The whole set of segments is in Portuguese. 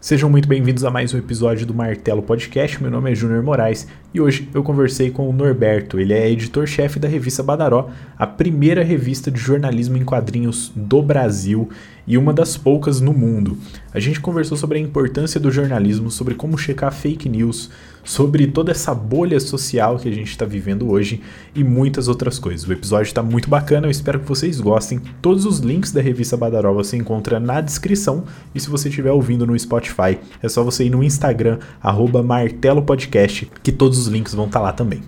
Sejam muito bem-vindos a mais um episódio do Martelo Podcast. Meu nome é Júnior Moraes e hoje eu conversei com o Norberto. Ele é editor-chefe da revista Badaró, a primeira revista de jornalismo em quadrinhos do Brasil e uma das poucas no mundo. A gente conversou sobre a importância do jornalismo, sobre como checar fake news, sobre toda essa bolha social que a gente está vivendo hoje e muitas outras coisas. O episódio está muito bacana, eu espero que vocês gostem. Todos os links da revista Badaró você encontra na descrição e se você estiver ouvindo no Spotify, é só você ir no Instagram, martelopodcast, que todos os links vão estar tá lá também.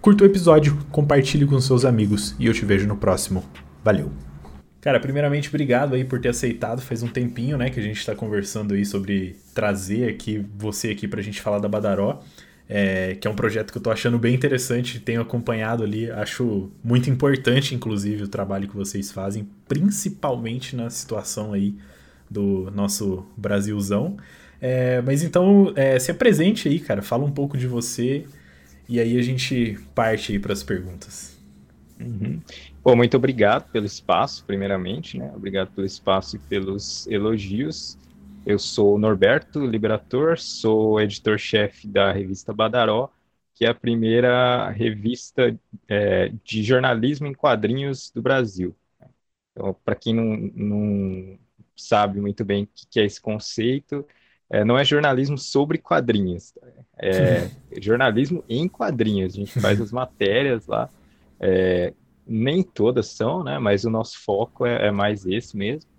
Curta o episódio, compartilhe com seus amigos e eu te vejo no próximo. Valeu! Cara, primeiramente, obrigado aí por ter aceitado. Faz um tempinho, né, que a gente está conversando aí sobre trazer aqui você aqui pra gente falar da Badaró. É, que é um projeto que eu tô achando bem interessante, tenho acompanhado ali, acho muito importante, inclusive, o trabalho que vocês fazem, principalmente na situação aí do nosso Brasilzão. É, mas então, é, se apresente aí, cara, fala um pouco de você e aí a gente parte aí para as perguntas. Uhum. Bom, muito obrigado pelo espaço, primeiramente, né? Obrigado pelo espaço e pelos elogios. Eu sou Norberto Liberator, sou editor-chefe da revista Badaró, que é a primeira revista é, de jornalismo em quadrinhos do Brasil. Então, para quem não, não, sabe muito bem o que é esse conceito, é, não é jornalismo sobre quadrinhos, é jornalismo em quadrinhos. A gente faz as matérias lá. É, nem todas são, né? Mas o nosso foco é, é, mais esse mesmo.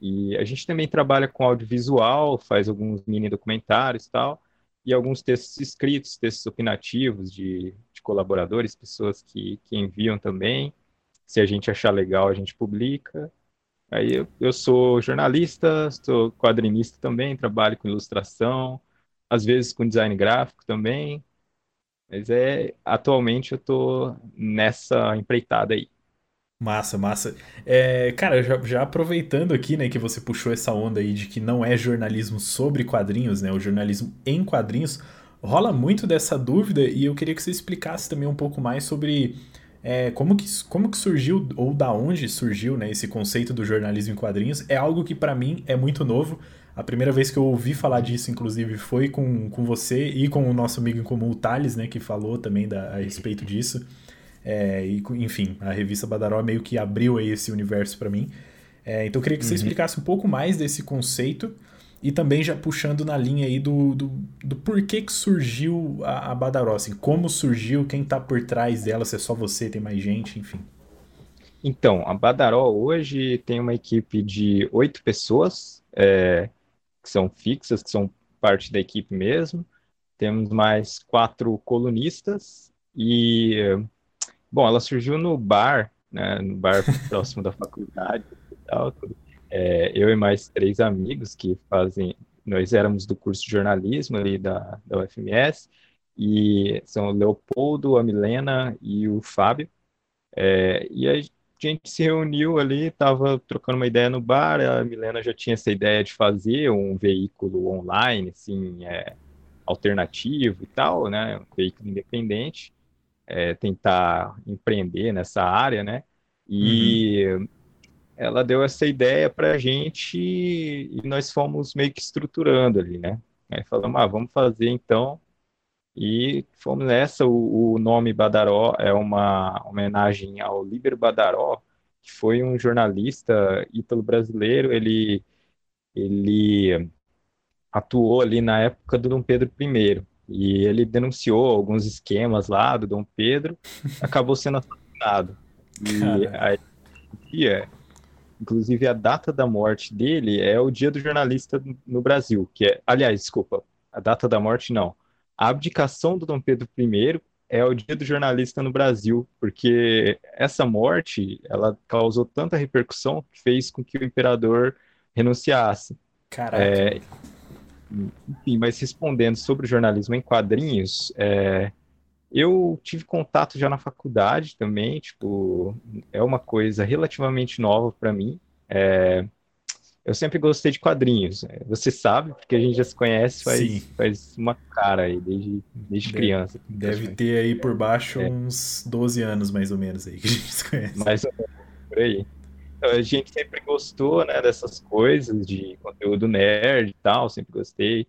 E a gente também trabalha com audiovisual, faz alguns mini documentários e tal, e alguns textos escritos, textos opinativos de, de colaboradores, pessoas que, que enviam também. Se a gente achar legal, a gente publica. Aí eu, eu sou jornalista, sou quadrinista também, trabalho com ilustração, às vezes com design gráfico também. Mas é, atualmente eu tô nessa empreitada aí. Massa, massa. É, cara, já, já, aproveitando aqui, né, que você puxou essa onda aí de que não é jornalismo sobre quadrinhos, né, o jornalismo em quadrinhos, rola muito dessa dúvida e eu queria que você explicasse também um pouco mais sobre é, como, que, como que surgiu ou da onde surgiu, né, esse conceito do jornalismo em quadrinhos. É algo que para mim é muito novo. A primeira vez que eu ouvi falar disso, inclusive, foi com, com você e com o nosso amigo em comum, o Thales, né, que falou também da, a respeito disso. É, e, enfim, a revista Badaró meio que abriu aí esse universo para mim. É, então eu queria que você uhum. explicasse um pouco mais desse conceito e também já puxando na linha aí do, do, do porquê que surgiu a, a Badaró, assim, como surgiu, quem tá por trás dela, se é só você, tem mais gente, enfim. Então, a Badaró hoje tem uma equipe de oito pessoas, é, que são fixas, que são parte da equipe mesmo. Temos mais quatro colunistas e, bom, ela surgiu no bar, né, no bar próximo da faculdade e tal. É, eu e mais três amigos que fazem, nós éramos do curso de jornalismo ali da, da UFMS, e são o Leopoldo, a Milena e o Fábio. É, e a gente se reuniu ali, estava trocando uma ideia no bar, a Milena já tinha essa ideia de fazer um veículo online, assim, é, alternativo e tal, né, um veículo independente, é, tentar empreender nessa área, né, e uhum. ela deu essa ideia para a gente e nós fomos meio que estruturando ali, né, aí falamos, ah, vamos fazer então. E fomos nessa, o, o nome Badaró é uma homenagem ao Líbero Badaró, que foi um jornalista ítalo-brasileiro, ele, ele atuou ali na época do Dom Pedro I, e ele denunciou alguns esquemas lá do Dom Pedro, acabou sendo assassinado. E aí, dia, inclusive a data da morte dele é o dia do jornalista no Brasil, que é, aliás, desculpa, a data da morte não, a abdicação do Dom Pedro I é o dia do jornalista no Brasil, porque essa morte, ela causou tanta repercussão que fez com que o imperador renunciasse. Caraca. É, enfim, mas respondendo sobre o jornalismo em quadrinhos, é, eu tive contato já na faculdade também, tipo, é uma coisa relativamente nova para mim. É, eu sempre gostei de quadrinhos. Né? Você sabe, porque a gente já se conhece faz, faz uma cara aí, desde, desde deve, criança. Deve ter aí por baixo é. uns 12 anos, mais ou menos, aí, que a gente se conhece. Mais ou menos, por aí. A gente sempre gostou, né, dessas coisas de conteúdo nerd e tal, sempre gostei,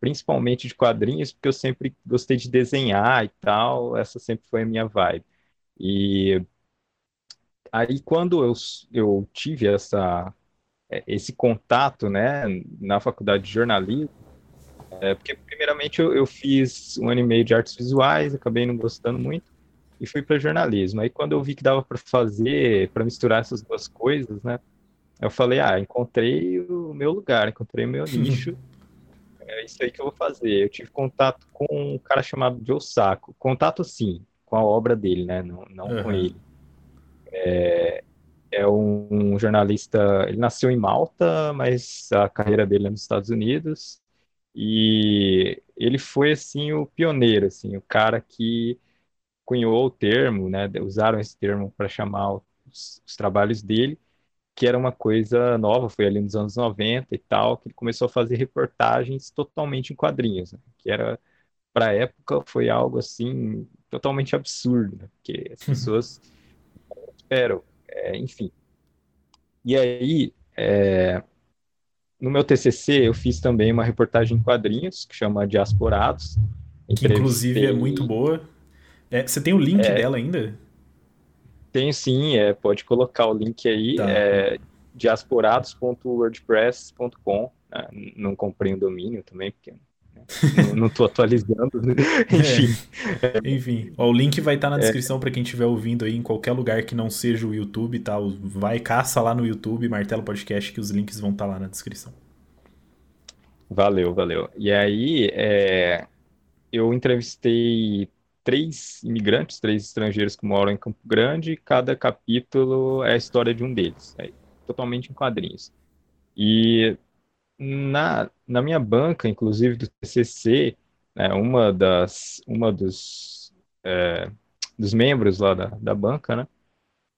principalmente de quadrinhos, porque eu sempre gostei de desenhar e tal, essa sempre foi a minha vibe. E aí quando eu, eu tive essa é, esse contato, né, na faculdade de jornalismo, é, porque primeiramente eu, eu fiz um ano e meio de artes visuais, acabei não gostando muito, e fui para jornalismo. Aí quando eu vi que dava para fazer, para misturar essas duas coisas, né? Eu falei, ah, encontrei o meu lugar, encontrei o meu nicho. é isso aí que eu vou fazer. Eu tive contato com um cara chamado Joe Sacco. Contato sim, com a obra dele, né? Não, não uhum. com ele. É, é um, um, jornalista. Ele nasceu em Malta, mas a carreira dele é nos Estados Unidos. E ele foi assim o pioneiro, assim, o cara que cunhou o termo, né, usaram esse termo para chamar os, os, trabalhos dele, que era uma coisa nova, foi ali nos anos 90 e tal, que ele começou a fazer reportagens totalmente em quadrinhos, né, que era, para a época, foi algo assim, totalmente absurdo, né, porque as pessoas esperam, é, enfim. E aí, é, no meu TCC, eu fiz também uma reportagem em quadrinhos, que chama Diasporados. Que inclusive é muito boa. É, você tem o link é, dela ainda? Tenho sim, é, pode colocar o link aí, tá. é diasporados.wordpress.com. Né? Não comprei um domínio também, porque né? não estou atualizando. Enfim. É. Enfim, ó, o link vai estar tá na é. descrição para quem estiver ouvindo aí em qualquer lugar que não seja o YouTube, tá? Vai caça lá no YouTube, Martelo Podcast, que os links vão estar tá lá na descrição. Valeu, valeu. E aí, é, eu entrevistei três imigrantes, três estrangeiros que moram em Campo Grande, cada capítulo é a história de um deles, é totalmente em quadrinhos. E na, na minha banca, inclusive do TCC, né, uma das uma dos é, dos membros lá da, da banca, né,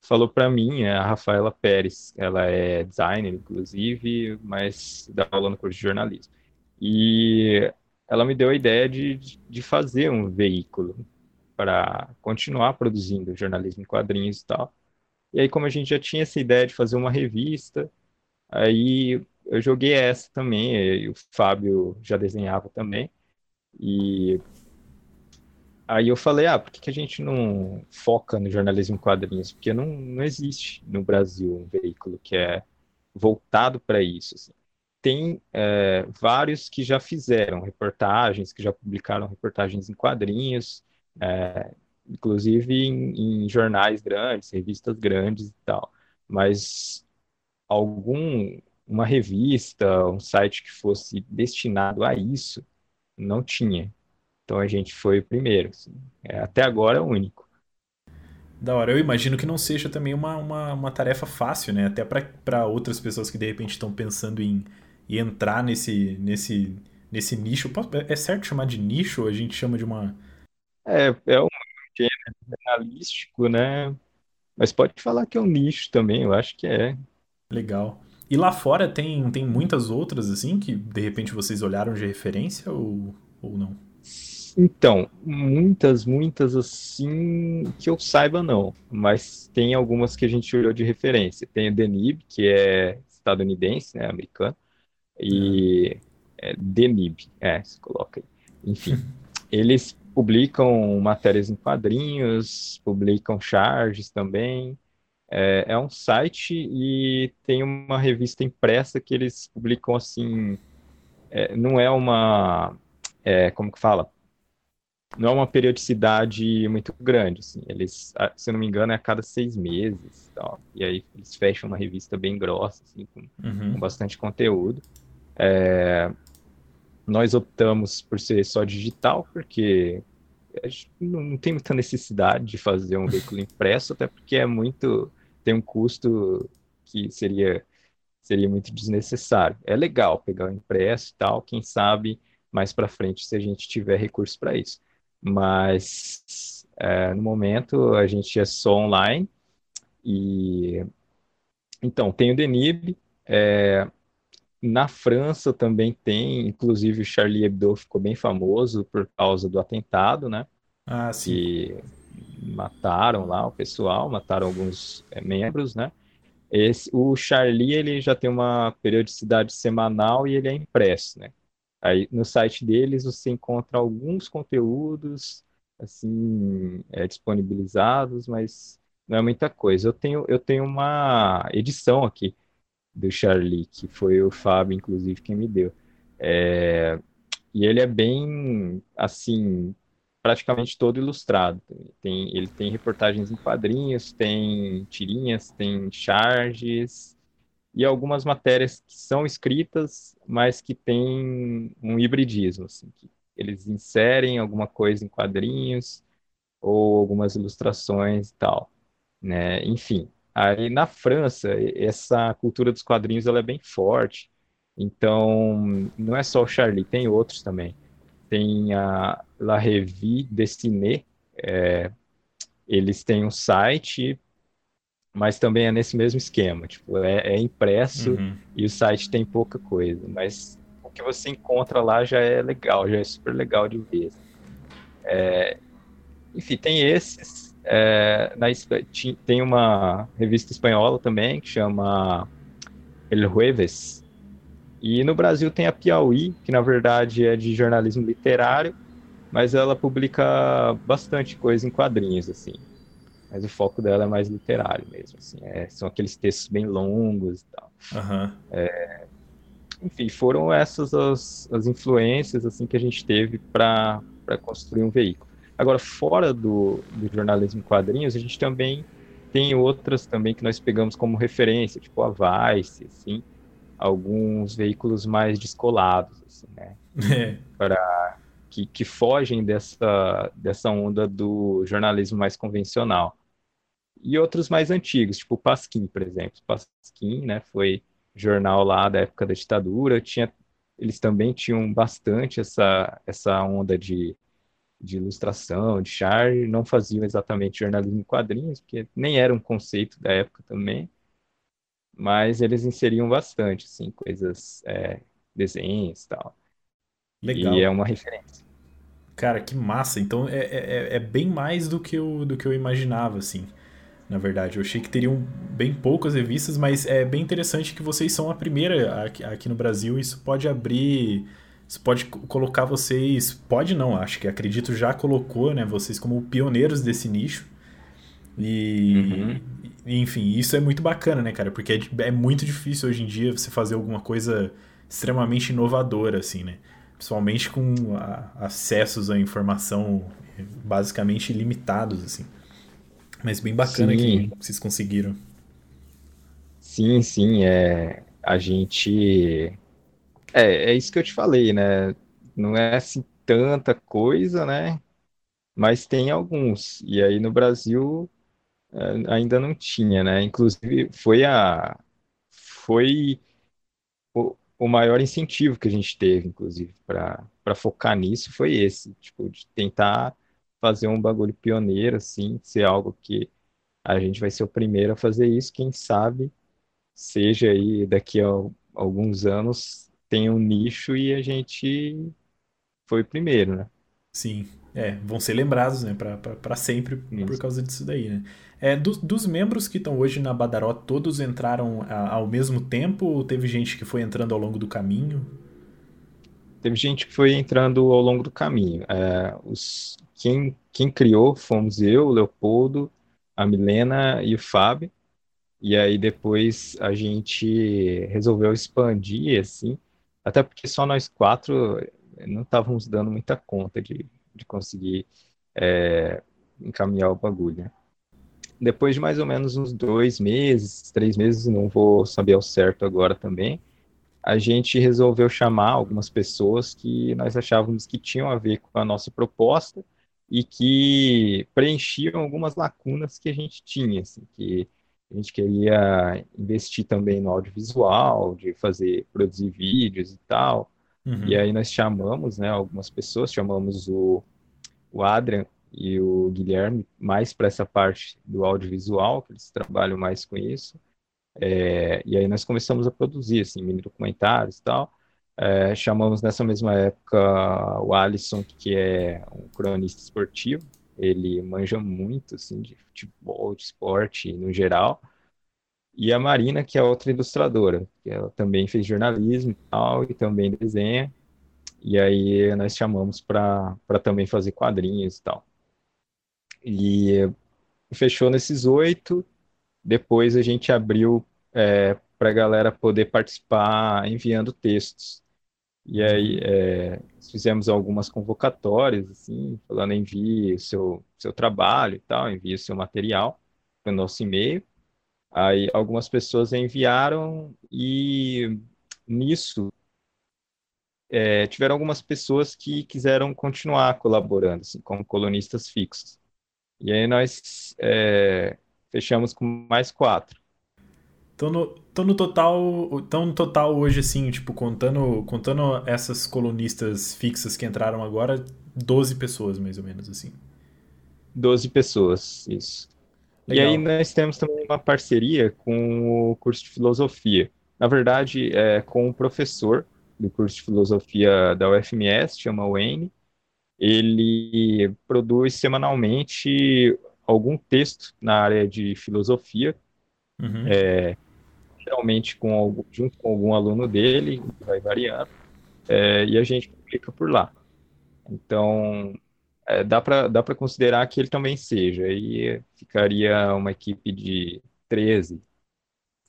falou para mim, é a Rafaela Pérez, ela é designer, inclusive, mas dá aula no curso de jornalismo. E ela me deu a ideia de, de fazer um veículo para continuar produzindo jornalismo em quadrinhos e tal. E aí, como a gente já tinha essa ideia de fazer uma revista, aí eu joguei essa também, o Fábio já desenhava também. E aí eu falei, ah, por que, que a gente não foca no jornalismo em quadrinhos? Porque não, não existe no Brasil um veículo que é voltado para isso. Assim. Tem é, vários que já fizeram reportagens, que já publicaram reportagens em quadrinhos, é, inclusive em, em, jornais grandes, revistas grandes e tal. Mas algum uma revista, um site que fosse destinado a isso, não tinha. Então a gente foi o primeiro. Assim. É, até agora é o único. Da hora. Eu imagino que não seja também uma, uma, uma tarefa fácil, né? Até para outras pessoas que de repente estão pensando em, em entrar nesse, nesse, nesse nicho. É certo chamar de nicho a gente chama de uma é, é um gênero jornalístico, né? Mas pode falar que é um nicho também, eu acho que é. Legal. E lá fora tem, tem muitas outras, assim, que de repente vocês olharam de referência ou, ou não? Então, muitas, muitas assim que eu saiba não, mas tem algumas que a gente olhou de referência. Tem o Denib, que é estadunidense, né, americano, e é, Denib, é, se coloca aí. Enfim, eles publicam matérias em quadrinhos, publicam charges também. É, é, um site e tem uma revista impressa que eles publicam assim. É, não é uma. É, como que fala? Não é uma periodicidade muito grande. Assim. Eles, se eu não me engano, é a cada seis meses. Tal. E aí eles fecham uma revista bem grossa, assim, com, uhum. com bastante conteúdo. É, nós optamos por ser só digital, porque não tem muita necessidade de fazer um veículo impresso, até porque é muito tem um custo que seria seria muito desnecessário. É legal pegar o impresso e tal, quem sabe mais para frente se a gente tiver recursos para isso. Mas é, no momento a gente é só online e então tem o Denib, é, na França também tem, inclusive o Charlie Hebdo ficou bem famoso por causa do atentado, né? Ah, sim. Que mataram lá o pessoal, mataram alguns é, membros, né? Esse, o Charlie ele já tem uma periodicidade semanal e ele é impresso, né? Aí no site deles você encontra alguns conteúdos assim é, disponibilizados, mas não é muita coisa. Eu tenho eu tenho uma edição aqui do Charlie que foi o Fábio inclusive quem me deu. É, e ele é bem assim praticamente todo ilustrado. Tem, ele tem reportagens em quadrinhos, tem tirinhas, tem charges e algumas matérias que são escritas, mas que têm um hibridismo, assim, que eles inserem alguma coisa em quadrinhos ou algumas ilustrações e tal, né? Enfim, aí na França essa cultura dos quadrinhos ela é bem forte. Então, não é só o Charlie, tem outros também tem a La Revue Destinée, é, eles têm um site, mas também é nesse mesmo esquema, tipo, é, é impresso uhum. e o site tem pouca coisa, mas o que você encontra lá já é legal, já é super legal de ver. É, enfim, tem esses, é, na, tem uma revista espanhola também que chama El Jueves, e no Brasil tem a Piauí, que na verdade é de jornalismo literário, mas ela publica bastante coisa em quadrinhos, assim. Mas o foco dela é mais literário mesmo, assim. É, são aqueles textos bem longos e tal. Uhum. É, enfim, foram essas as, as influências assim que a gente teve para construir um veículo. Agora, fora do, do jornalismo em quadrinhos, a gente também tem outras também que nós pegamos como referência, tipo a Vice, assim, alguns veículos mais descolados, assim, né? É. Para que, que fogem dessa, dessa onda do jornalismo mais convencional. E outros mais antigos, tipo o Pasquim, por exemplo. Pasquim, né, foi jornal lá da época da ditadura, tinha, eles também tinham bastante essa, essa onda de, de ilustração, de charge, não faziam exatamente jornalismo em quadrinhos, porque nem era um conceito da época também, mas eles inseriam bastante, assim, coisas, é, desenhos e tal. Legal. E é uma referência. Cara, que massa. Então é, é, é, é bem mais do que, eu, do que eu imaginava, assim. Na verdade, eu achei que teriam bem poucas revistas, mas é bem interessante que vocês são a primeira aqui, aqui no Brasil. Isso pode abrir. Isso pode colocar vocês. Pode não, acho que acredito já colocou, né? Vocês como pioneiros desse nicho. E, uhum. enfim, isso é muito bacana, né, cara? Porque é, é, muito difícil hoje em dia você fazer alguma coisa extremamente inovadora, assim, né? Principalmente com a, acessos à informação basicamente limitados, assim. Mas bem bacana sim. que vocês conseguiram. Sim, sim, é. A gente. É, é isso que eu te falei, né? Não é assim tanta coisa, né? Mas tem alguns. E aí no Brasil é, ainda não tinha, né? Inclusive, foi a foi o, o maior incentivo que a gente teve, inclusive, para focar nisso foi esse, tipo, de tentar fazer um bagulho pioneiro, assim, ser algo que a gente vai ser o primeiro a fazer isso, quem sabe seja aí daqui a alguns anos tem um nicho e a gente foi primeiro, né? Sim, é, vão ser lembrados, né, para sempre Isso. por causa disso daí, né? É, do, dos membros que estão hoje na Badaró, todos entraram a, ao mesmo tempo ou teve gente que foi entrando ao longo do caminho? Teve gente que foi entrando ao longo do caminho. É, os, quem, quem criou fomos eu, o Leopoldo, a Milena e o Fábio. E aí depois a gente resolveu expandir, assim, até porque só nós quatro não estávamos dando muita conta de de conseguir é, encaminhar o bagulho. Né? Depois de mais ou menos uns dois meses, três meses, não vou saber ao certo agora também, a gente resolveu chamar algumas pessoas que nós achávamos que tinham a ver com a nossa proposta e que preenchiam algumas lacunas que a gente tinha, assim, que a gente queria investir também no audiovisual, de fazer, produzir vídeos e tal, Uhum. E aí nós chamamos, né, algumas pessoas, chamamos o, o Adrian e o Guilherme mais para essa parte do audiovisual, que eles trabalham mais com isso. É, e aí nós começamos a produzir, assim, mini documentários e tal. É, chamamos nessa mesma época o Alisson, que é um cronista esportivo. Ele manja muito, assim, de futebol, de esporte no geral. e a Marina, que é outra ilustradora, que ela também fez jornalismo e tal, e também desenha. E aí nós chamamos para também fazer quadrinhos e tal. E fechou nesses oito. Depois a gente abriu é, para a galera poder participar enviando textos. E aí é, fizemos algumas convocatórias, assim, falando envie seu, seu trabalho e tal, envie seu material para o nosso e-mail. Aí algumas pessoas enviaram e nisso é, tiveram algumas pessoas que quiseram continuar colaborando, assim, como colunistas fixos. E aí nós é, fechamos com mais quatro. Então no, então no total, então no total hoje assim, tipo, contando, contando essas colunistas fixas que entraram agora, 12 pessoas mais ou menos assim. 12 pessoas, isso. Legal. E aí nós temos também uma parceria com o curso de filosofia. Na verdade, é com um professor do curso de filosofia da UFMS, chama Wayne. Ele produz semanalmente algum texto na área de filosofia, uhum. é, geralmente com algum, junto com algum aluno dele, vai variando, é, e a gente publica por lá. Então, é, dá para dá considerar que ele também seja. Aí ficaria uma equipe de 13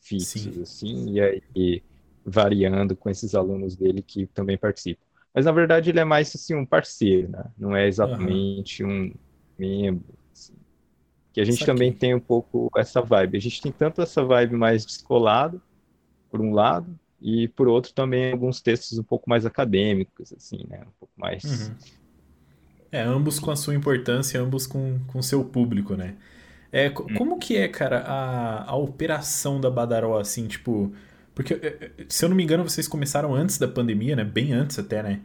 fixos, Sim. assim, e aí variando com esses alunos dele que também participam. Mas na verdade ele é mais assim um parceiro, né? Não é exatamente uhum. um membro. Que a gente também tem um pouco essa vibe. A gente tem tanto essa vibe mais descolado, por um lado, e por outro também alguns textos um pouco mais acadêmicos, assim, né? Um pouco mais uhum é, ambos com a sua importância, ambos com o seu público, né? É, hum. como que é, cara, a, a operação da Badaró, assim, tipo... Porque, é, é, se eu não me engano, vocês começaram antes da pandemia, né? Bem antes até, né?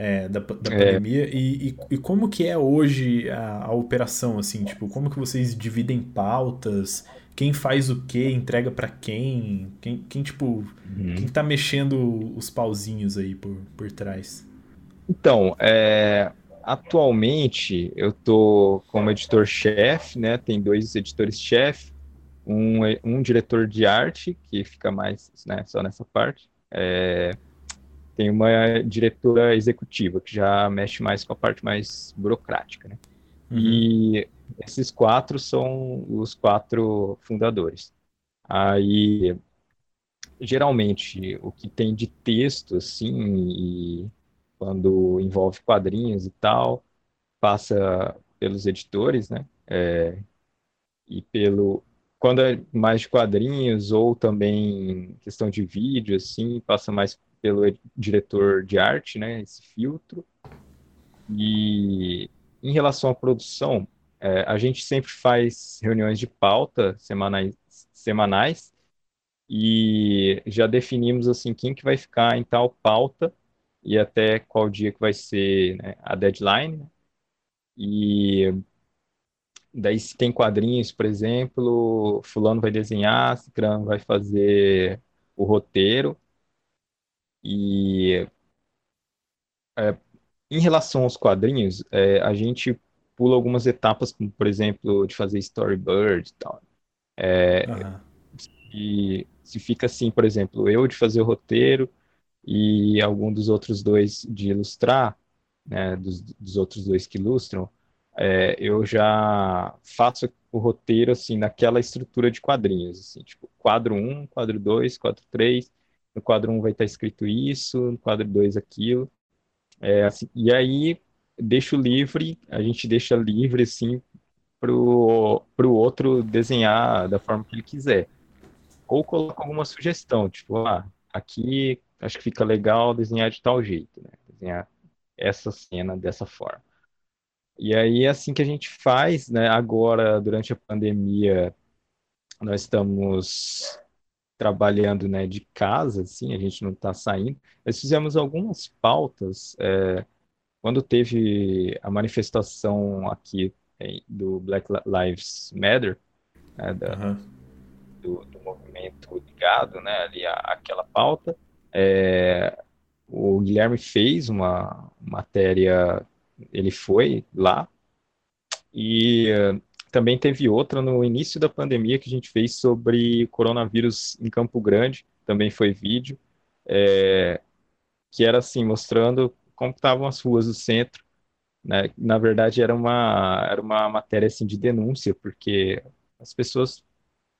É, da, da é. pandemia. E, e, e, como que é hoje a, a, operação, assim? Tipo, como que vocês dividem pautas? Quem faz o quê? Entrega para quem? quem? Quem, tipo... Uhum. Quem tá mexendo os pauzinhos aí por, por trás? Então, é atualmente eu tô como editor-chefe, né? Tem dois editores-chefe, um, um diretor de arte, que fica mais né, só nessa parte. É, tem uma diretora executiva, que já mexe mais com a parte mais burocrática, né? Uhum. E esses quatro são os quatro fundadores. Aí, geralmente, o que tem de texto, assim, e quando envolve quadrinhos e tal, passa pelos editores, né? É, e pelo quando é mais de quadrinhos ou também questão de vídeo, assim, passa mais pelo diretor de arte, né? Esse filtro. E em relação à produção, é, a gente sempre faz reuniões de pauta semanais, semanais e já definimos assim quem que vai ficar em tal pauta e até qual dia que vai ser né, a deadline. Né? E daí se tem quadrinhos, por exemplo, fulano vai desenhar, ciclano vai fazer o roteiro. E é, em relação aos quadrinhos, é, a gente pula algumas etapas, como por exemplo, de fazer storyboard e tal. É, uhum. se, se fica assim, por exemplo, eu de fazer o roteiro, e algum dos outros dois de ilustrar, né, dos, dos outros dois que ilustram, é, eu já faço o roteiro assim naquela estrutura de quadrinhos, assim, tipo quadro 1, quadro 2, quadro 3, no quadro 1 vai estar escrito isso, no quadro 2 aquilo, é, assim, e aí deixo livre, a gente deixa livre assim pro, pro outro desenhar da forma que ele quiser. Ou coloca alguma sugestão, tipo, ah, aqui acho que fica legal desenhar de tal jeito, né? Desenhar essa cena dessa forma. E aí, é assim que a gente faz, né? Agora, durante a pandemia, nós estamos trabalhando, né, de casa, assim, a gente não está saindo. Nós fizemos algumas pautas, é, quando teve a manifestação aqui é, do Black Lives Matter, né, da, uhum. do, do, movimento ligado, né, ali à, àquela pauta, é, o Guilherme fez uma matéria, ele foi lá e também teve outra no início da pandemia que a gente fez sobre coronavírus em Campo Grande, também foi vídeo, é, que era assim, mostrando como estavam as ruas do centro, né? Na verdade, era uma, era uma matéria assim, de denúncia, porque as pessoas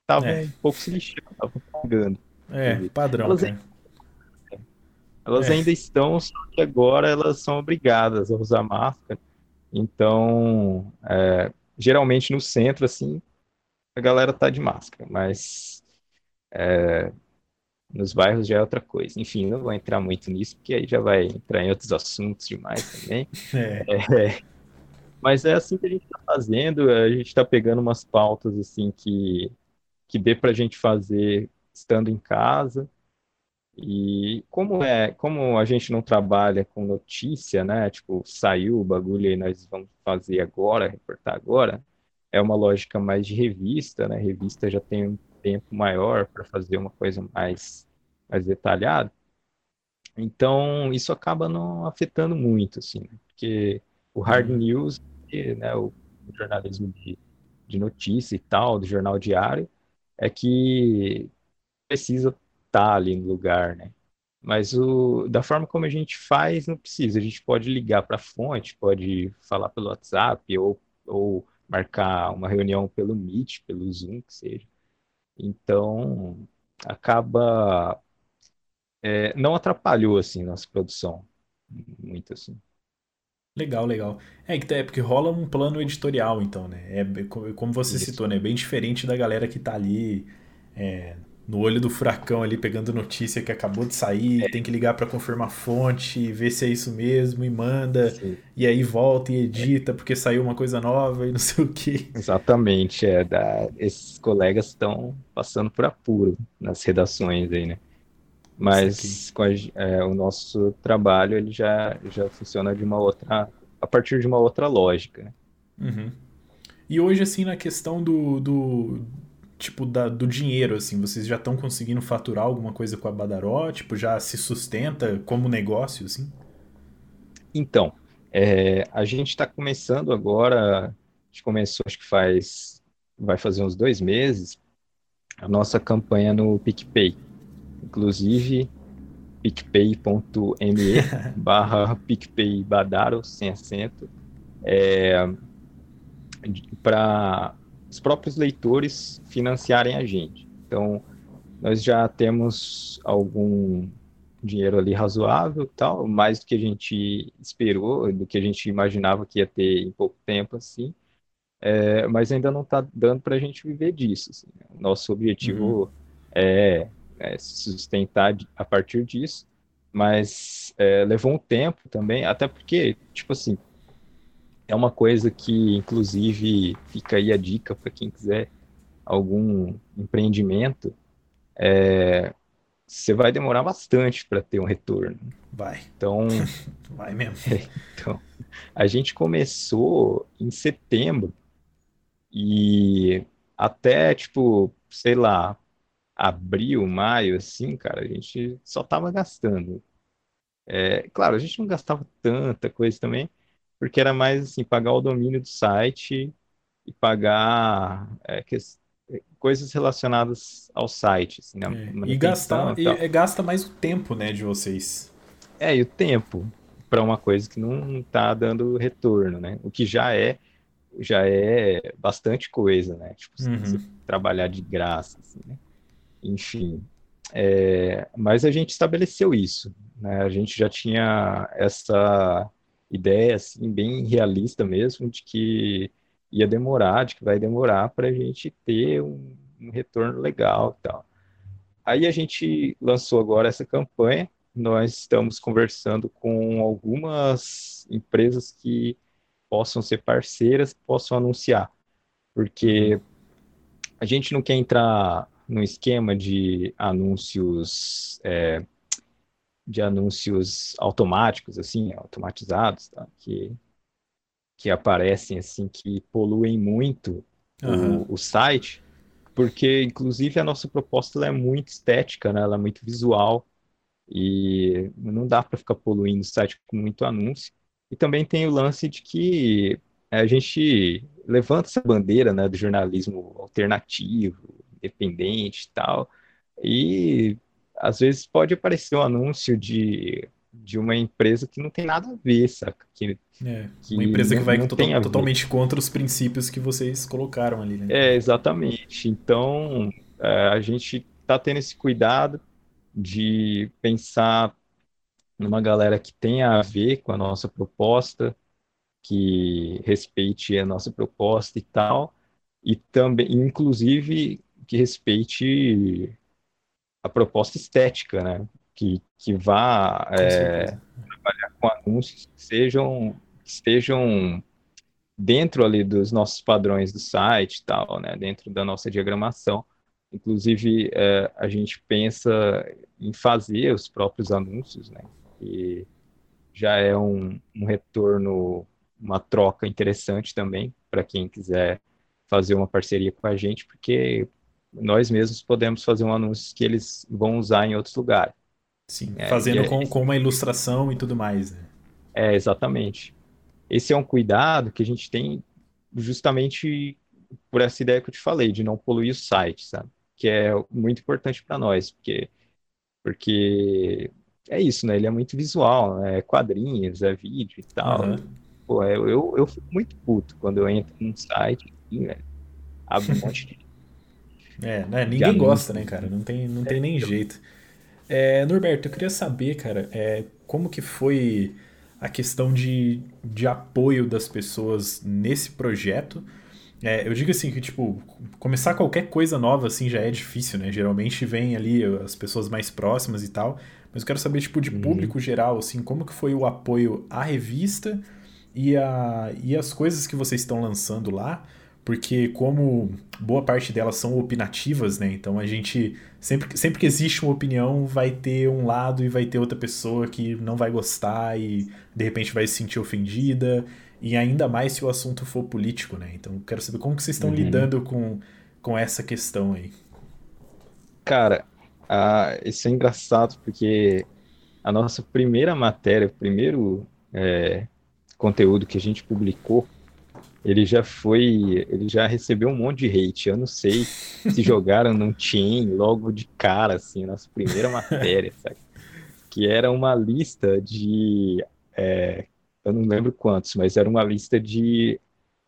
estavam é. um pouco se lixando, estavam pagando. É, padrão. Elas, ainda, elas é. ainda estão, só que agora elas são obrigadas a usar máscara. Então, é, geralmente no centro, assim, a galera tá de máscara, mas é, nos bairros já é outra coisa. Enfim, não vou entrar muito nisso, porque aí já vai entrar em outros assuntos demais também. É. É, mas é assim que a gente está fazendo, a gente está pegando umas pautas assim que, que dê para a gente fazer estando em casa. E como é, como a gente não trabalha com notícia, né? Tipo, saiu o bagulho e nós vamos fazer agora, reportar agora, é uma lógica mais de revista, né? Revista já tem um tempo maior para fazer uma coisa mais, mais detalhada. Então, isso acaba não afetando muito, assim, né? porque o hard uhum. news, né, o, o jornalismo de, de notícia e tal, do jornal diário, é que precisa estar tá ali no lugar, né? Mas o, da forma como a gente faz, não precisa. A gente pode ligar para a fonte, pode falar pelo WhatsApp ou, ou marcar uma reunião pelo Meet, pelo Zoom, que seja. Então, acaba. É, não atrapalhou, assim, nossa produção. Muito, assim. Legal, legal. É, é porque rola um plano editorial, então, né? É, como você Isso. citou, né? Bem diferente da galera que tá ali é, no olho do furacão ali, pegando notícia que acabou de sair, é. tem que ligar para confirmar a fonte, ver se é isso mesmo e manda, Sim. e aí volta e edita porque saiu uma coisa nova e não sei o que. Exatamente, é, da, esses colegas estão passando por apuro nas redações aí, né? Mas com a, é, o nosso trabalho ele já, já funciona de uma outra, a partir de uma outra lógica. Né? Uhum. E hoje, assim, na questão do, do tipo, da, do dinheiro, assim? Vocês já estão conseguindo faturar alguma coisa com a Badaró? Tipo, já se sustenta como negócio, assim? Então, é, a gente está começando agora, a gente começou, acho que faz, vai fazer uns dois meses, a nossa campanha no PicPay. Inclusive, picpay.me barra PicPay Badaro, sem acento, é, para os próprios leitores financiarem a gente. Então, nós já temos algum dinheiro ali razoável, tal, mais do que a gente esperou, do que a gente imaginava que ia ter em pouco tempo, assim. É, mas ainda não está dando para a gente viver disso. Assim? Nosso objetivo uhum. é, é, sustentar a partir disso, mas é, levou um tempo também, até porque, tipo assim, é uma coisa que, inclusive, fica aí a dica para quem quiser algum empreendimento. É, você vai demorar bastante para ter um retorno. Vai. Então, vai mesmo. Então, a gente começou em setembro e até tipo, sei lá, abril, maio, assim, cara, a gente só tava gastando. É, claro, a gente não gastava tanta coisa também, porque era mais assim, pagar o domínio do site e pagar é, que, coisas relacionadas ao site. Assim, né? é. E, gastar, e, e gasta mais o tempo né, de vocês. É, e o tempo para uma coisa que não está dando retorno, né? O que já é já é bastante coisa, né? Tipo, uhum. trabalhar de graça, assim, né? Enfim, é, mas a gente estabeleceu isso, né? A gente já tinha essa ideia assim bem realista mesmo de que ia demorar, de que vai demorar para a gente ter um, um, retorno legal e tal. Aí a gente lançou agora essa campanha. Nós estamos conversando com algumas empresas que possam ser parceiras, possam anunciar, porque a gente não quer entrar no esquema de anúncios é, de anúncios automáticos, assim, automatizados, tá? que, que aparecem, assim, que poluem muito uhum. o, o, site, porque, inclusive, a nossa proposta é muito estética, né? Ela é muito visual e não dá para ficar poluindo o site com muito anúncio. E também tem o lance de que a gente levanta essa bandeira, né, do jornalismo alternativo, independente e tal, e às vezes pode aparecer um anúncio de, de uma empresa que não tem nada a ver, saca? Que, é, que uma empresa que vai total, totalmente contra os princípios que vocês colocaram ali, né? É, exatamente. Então, é, a gente tá tendo esse cuidado de pensar numa galera que tenha a ver com a nossa proposta, que respeite a nossa proposta e tal, e também, inclusive, que respeite a proposta estética, né? Que, que vá é, trabalhar com anúncios que sejam que estejam dentro ali dos nossos padrões do site e tal, né? Dentro da nossa diagramação. Inclusive, é, a gente pensa em fazer os próprios anúncios, né? E já é um, um retorno, uma troca interessante também para quem quiser fazer uma parceria com a gente, porque nós mesmos podemos fazer um anúncio que eles vão usar em outros lugares. Sim, é, fazendo é, com, com uma ilustração e tudo mais. Né? É, exatamente. Esse é um cuidado que a gente tem justamente por essa ideia que eu te falei, de não poluir o site, sabe? Que é muito importante para nós, porque, porque é isso, né? Ele é muito visual, né? é quadrinhos, é vídeo e tal. Uhum. Pô, eu, eu, eu fico muito puto quando eu entro num site e né? abre um monte de é, né? ninguém gosta, né, cara? Não tem, não tem nem jeito. É, Norberto, eu queria saber, cara, é, como que foi a questão de, de apoio das pessoas nesse projeto. É, eu digo assim que, tipo, começar qualquer coisa nova, assim, já é difícil, né? Geralmente vem ali as pessoas mais próximas e tal. Mas eu quero saber, tipo, de uhum. público geral, assim, como que foi o apoio à revista e, a, e as coisas que vocês estão lançando lá porque como boa parte delas são opinativas, né? Então a gente sempre, sempre que existe uma opinião vai ter um lado e vai ter outra pessoa que não vai gostar e de repente vai se sentir ofendida e ainda mais se o assunto for político, né? Então quero saber como que vocês estão uhum. lidando com, com essa questão aí. Cara, ah, isso é engraçado porque a nossa primeira matéria, o primeiro é, conteúdo que a gente publicou ele já foi, ele já recebeu um monte de hate. Eu não sei se jogaram num team logo de cara, assim, nossa primeira matéria, sabe? Que era uma lista de, é, eu não lembro quantos, mas era uma lista de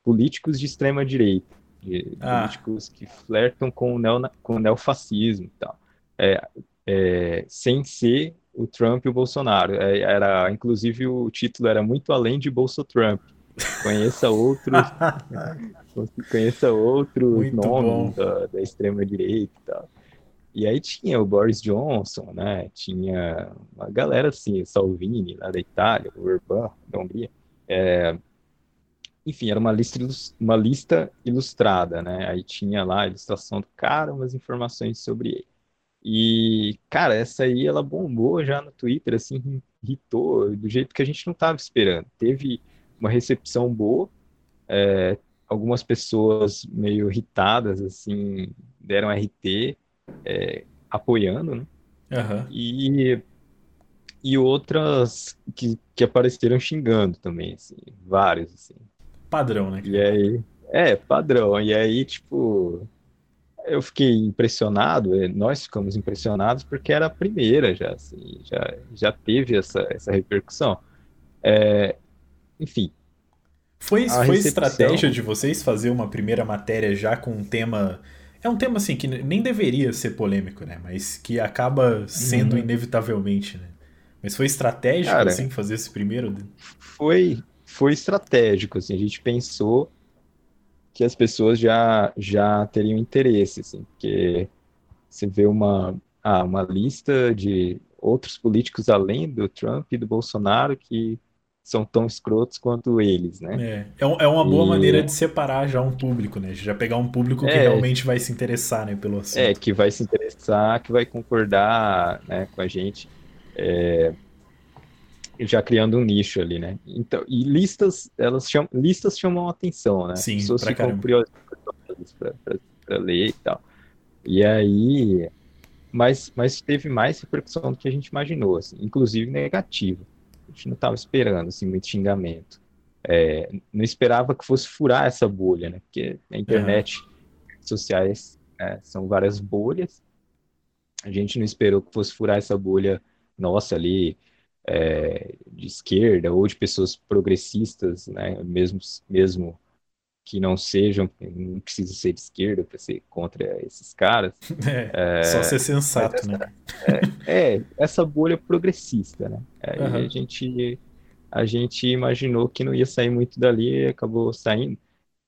políticos de extrema direita, de ah. políticos que flertam com o, neo, com o neofascismo e tal. É, é, sem ser o Trump e o Bolsonaro. É, era, inclusive, o título era muito além de Bolso Trump conheça outros, conheça outros nomes da, da extrema direita e tal. E aí tinha o Boris Johnson, né? Tinha uma galera assim, Salvini lá da Itália, o Urban da Hungria. É... Enfim, era uma lista, uma lista ilustrada, né? Aí tinha lá a ilustração do cara, umas informações sobre ele. E, cara, essa aí ela bombou já no Twitter, assim, irritou do jeito que a gente não estava esperando. Teve uma recepção boa. É, algumas pessoas meio irritadas, assim, deram RT, é, apoiando, né? Uhum. E, e outras que, que apareceram xingando também, assim, vários, assim. Padrão, né? E aí, é, padrão. E aí, tipo, eu fiquei impressionado, é, nós ficamos impressionados porque era a primeira já, assim, já, já teve essa, essa repercussão. É, enfim. Foi, foi estratégia de vocês fazer uma primeira matéria já com um tema. É um tema assim que nem deveria ser polêmico, né? Mas que acaba sendo uhum. inevitavelmente, né? Mas foi estratégico, Cara, assim, fazer esse primeiro? Foi, foi estratégico, assim. A gente pensou que as pessoas já, já teriam interesse, assim, porque você vê uma, ah, uma lista de outros políticos além do Trump e do Bolsonaro que são tão escrotos quanto eles, né? É, é, é uma boa e... maneira de separar já um público, né? Já pegar um público que é, realmente vai se interessar, né, pelo assunto. É, que vai se interessar, que vai concordar, né, com a gente, é, já criando um nicho ali, né? Então, e listas, elas chamam, listas chamam atenção, né? Sim, As pessoas ficam caramba. curiosas para ler e tal. E aí, mas, mas teve mais repercussão do que a gente imaginou, assim, inclusive negativa. A gente não estava esperando assim, muito xingamento. é, não esperava que fosse furar essa bolha, né? Porque a internet, uhum. sociais, né, são várias bolhas. A gente não esperou que fosse furar essa bolha nossa ali é, de esquerda ou de pessoas progressistas, né? Mesmo, mesmo que não sejam, não precisa ser de esquerda para ser contra esses caras. É, é só ser sensato, essa, né? É, é, essa bolha progressista, né? Uhum. a gente a gente imaginou que não ia sair muito dali e acabou saindo,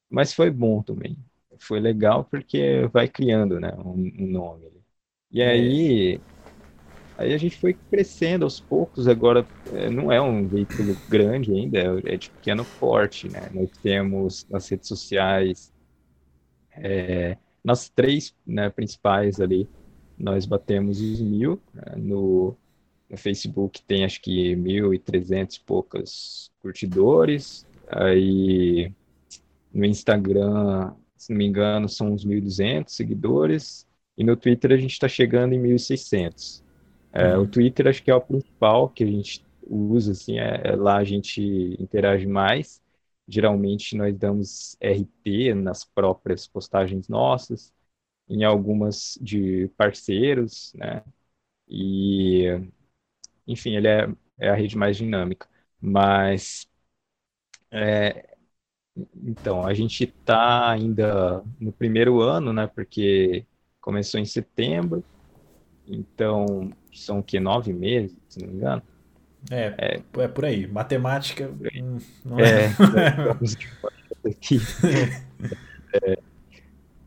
mas foi bom também. Foi legal porque vai criando, né, um, um nome. E é. aí, aí a gente foi crescendo aos poucos. Agora é, não é um veículo grande ainda, é, é de pequeno porte, né? Nós temos nas redes sociais, é, nas três né, principais ali, nós batemos os mil né, no no Facebook tem acho que 1.300 e poucas curtidores. Aí no Instagram, se não me engano, são uns 1.200 seguidores. E no Twitter a gente está chegando em 1.600. É, uhum. O Twitter acho que é o principal que a gente usa, assim, é, é lá a gente interage mais. Geralmente nós damos RT nas próprias postagens nossas, em algumas de parceiros, né? E enfim, ele é, é a rede mais dinâmica. Mas, é, então, a gente está ainda no primeiro ano, né? Porque começou em setembro, então são o que? Nove meses, se não me engano? É, é, é por aí. Matemática. Hum, não é. é,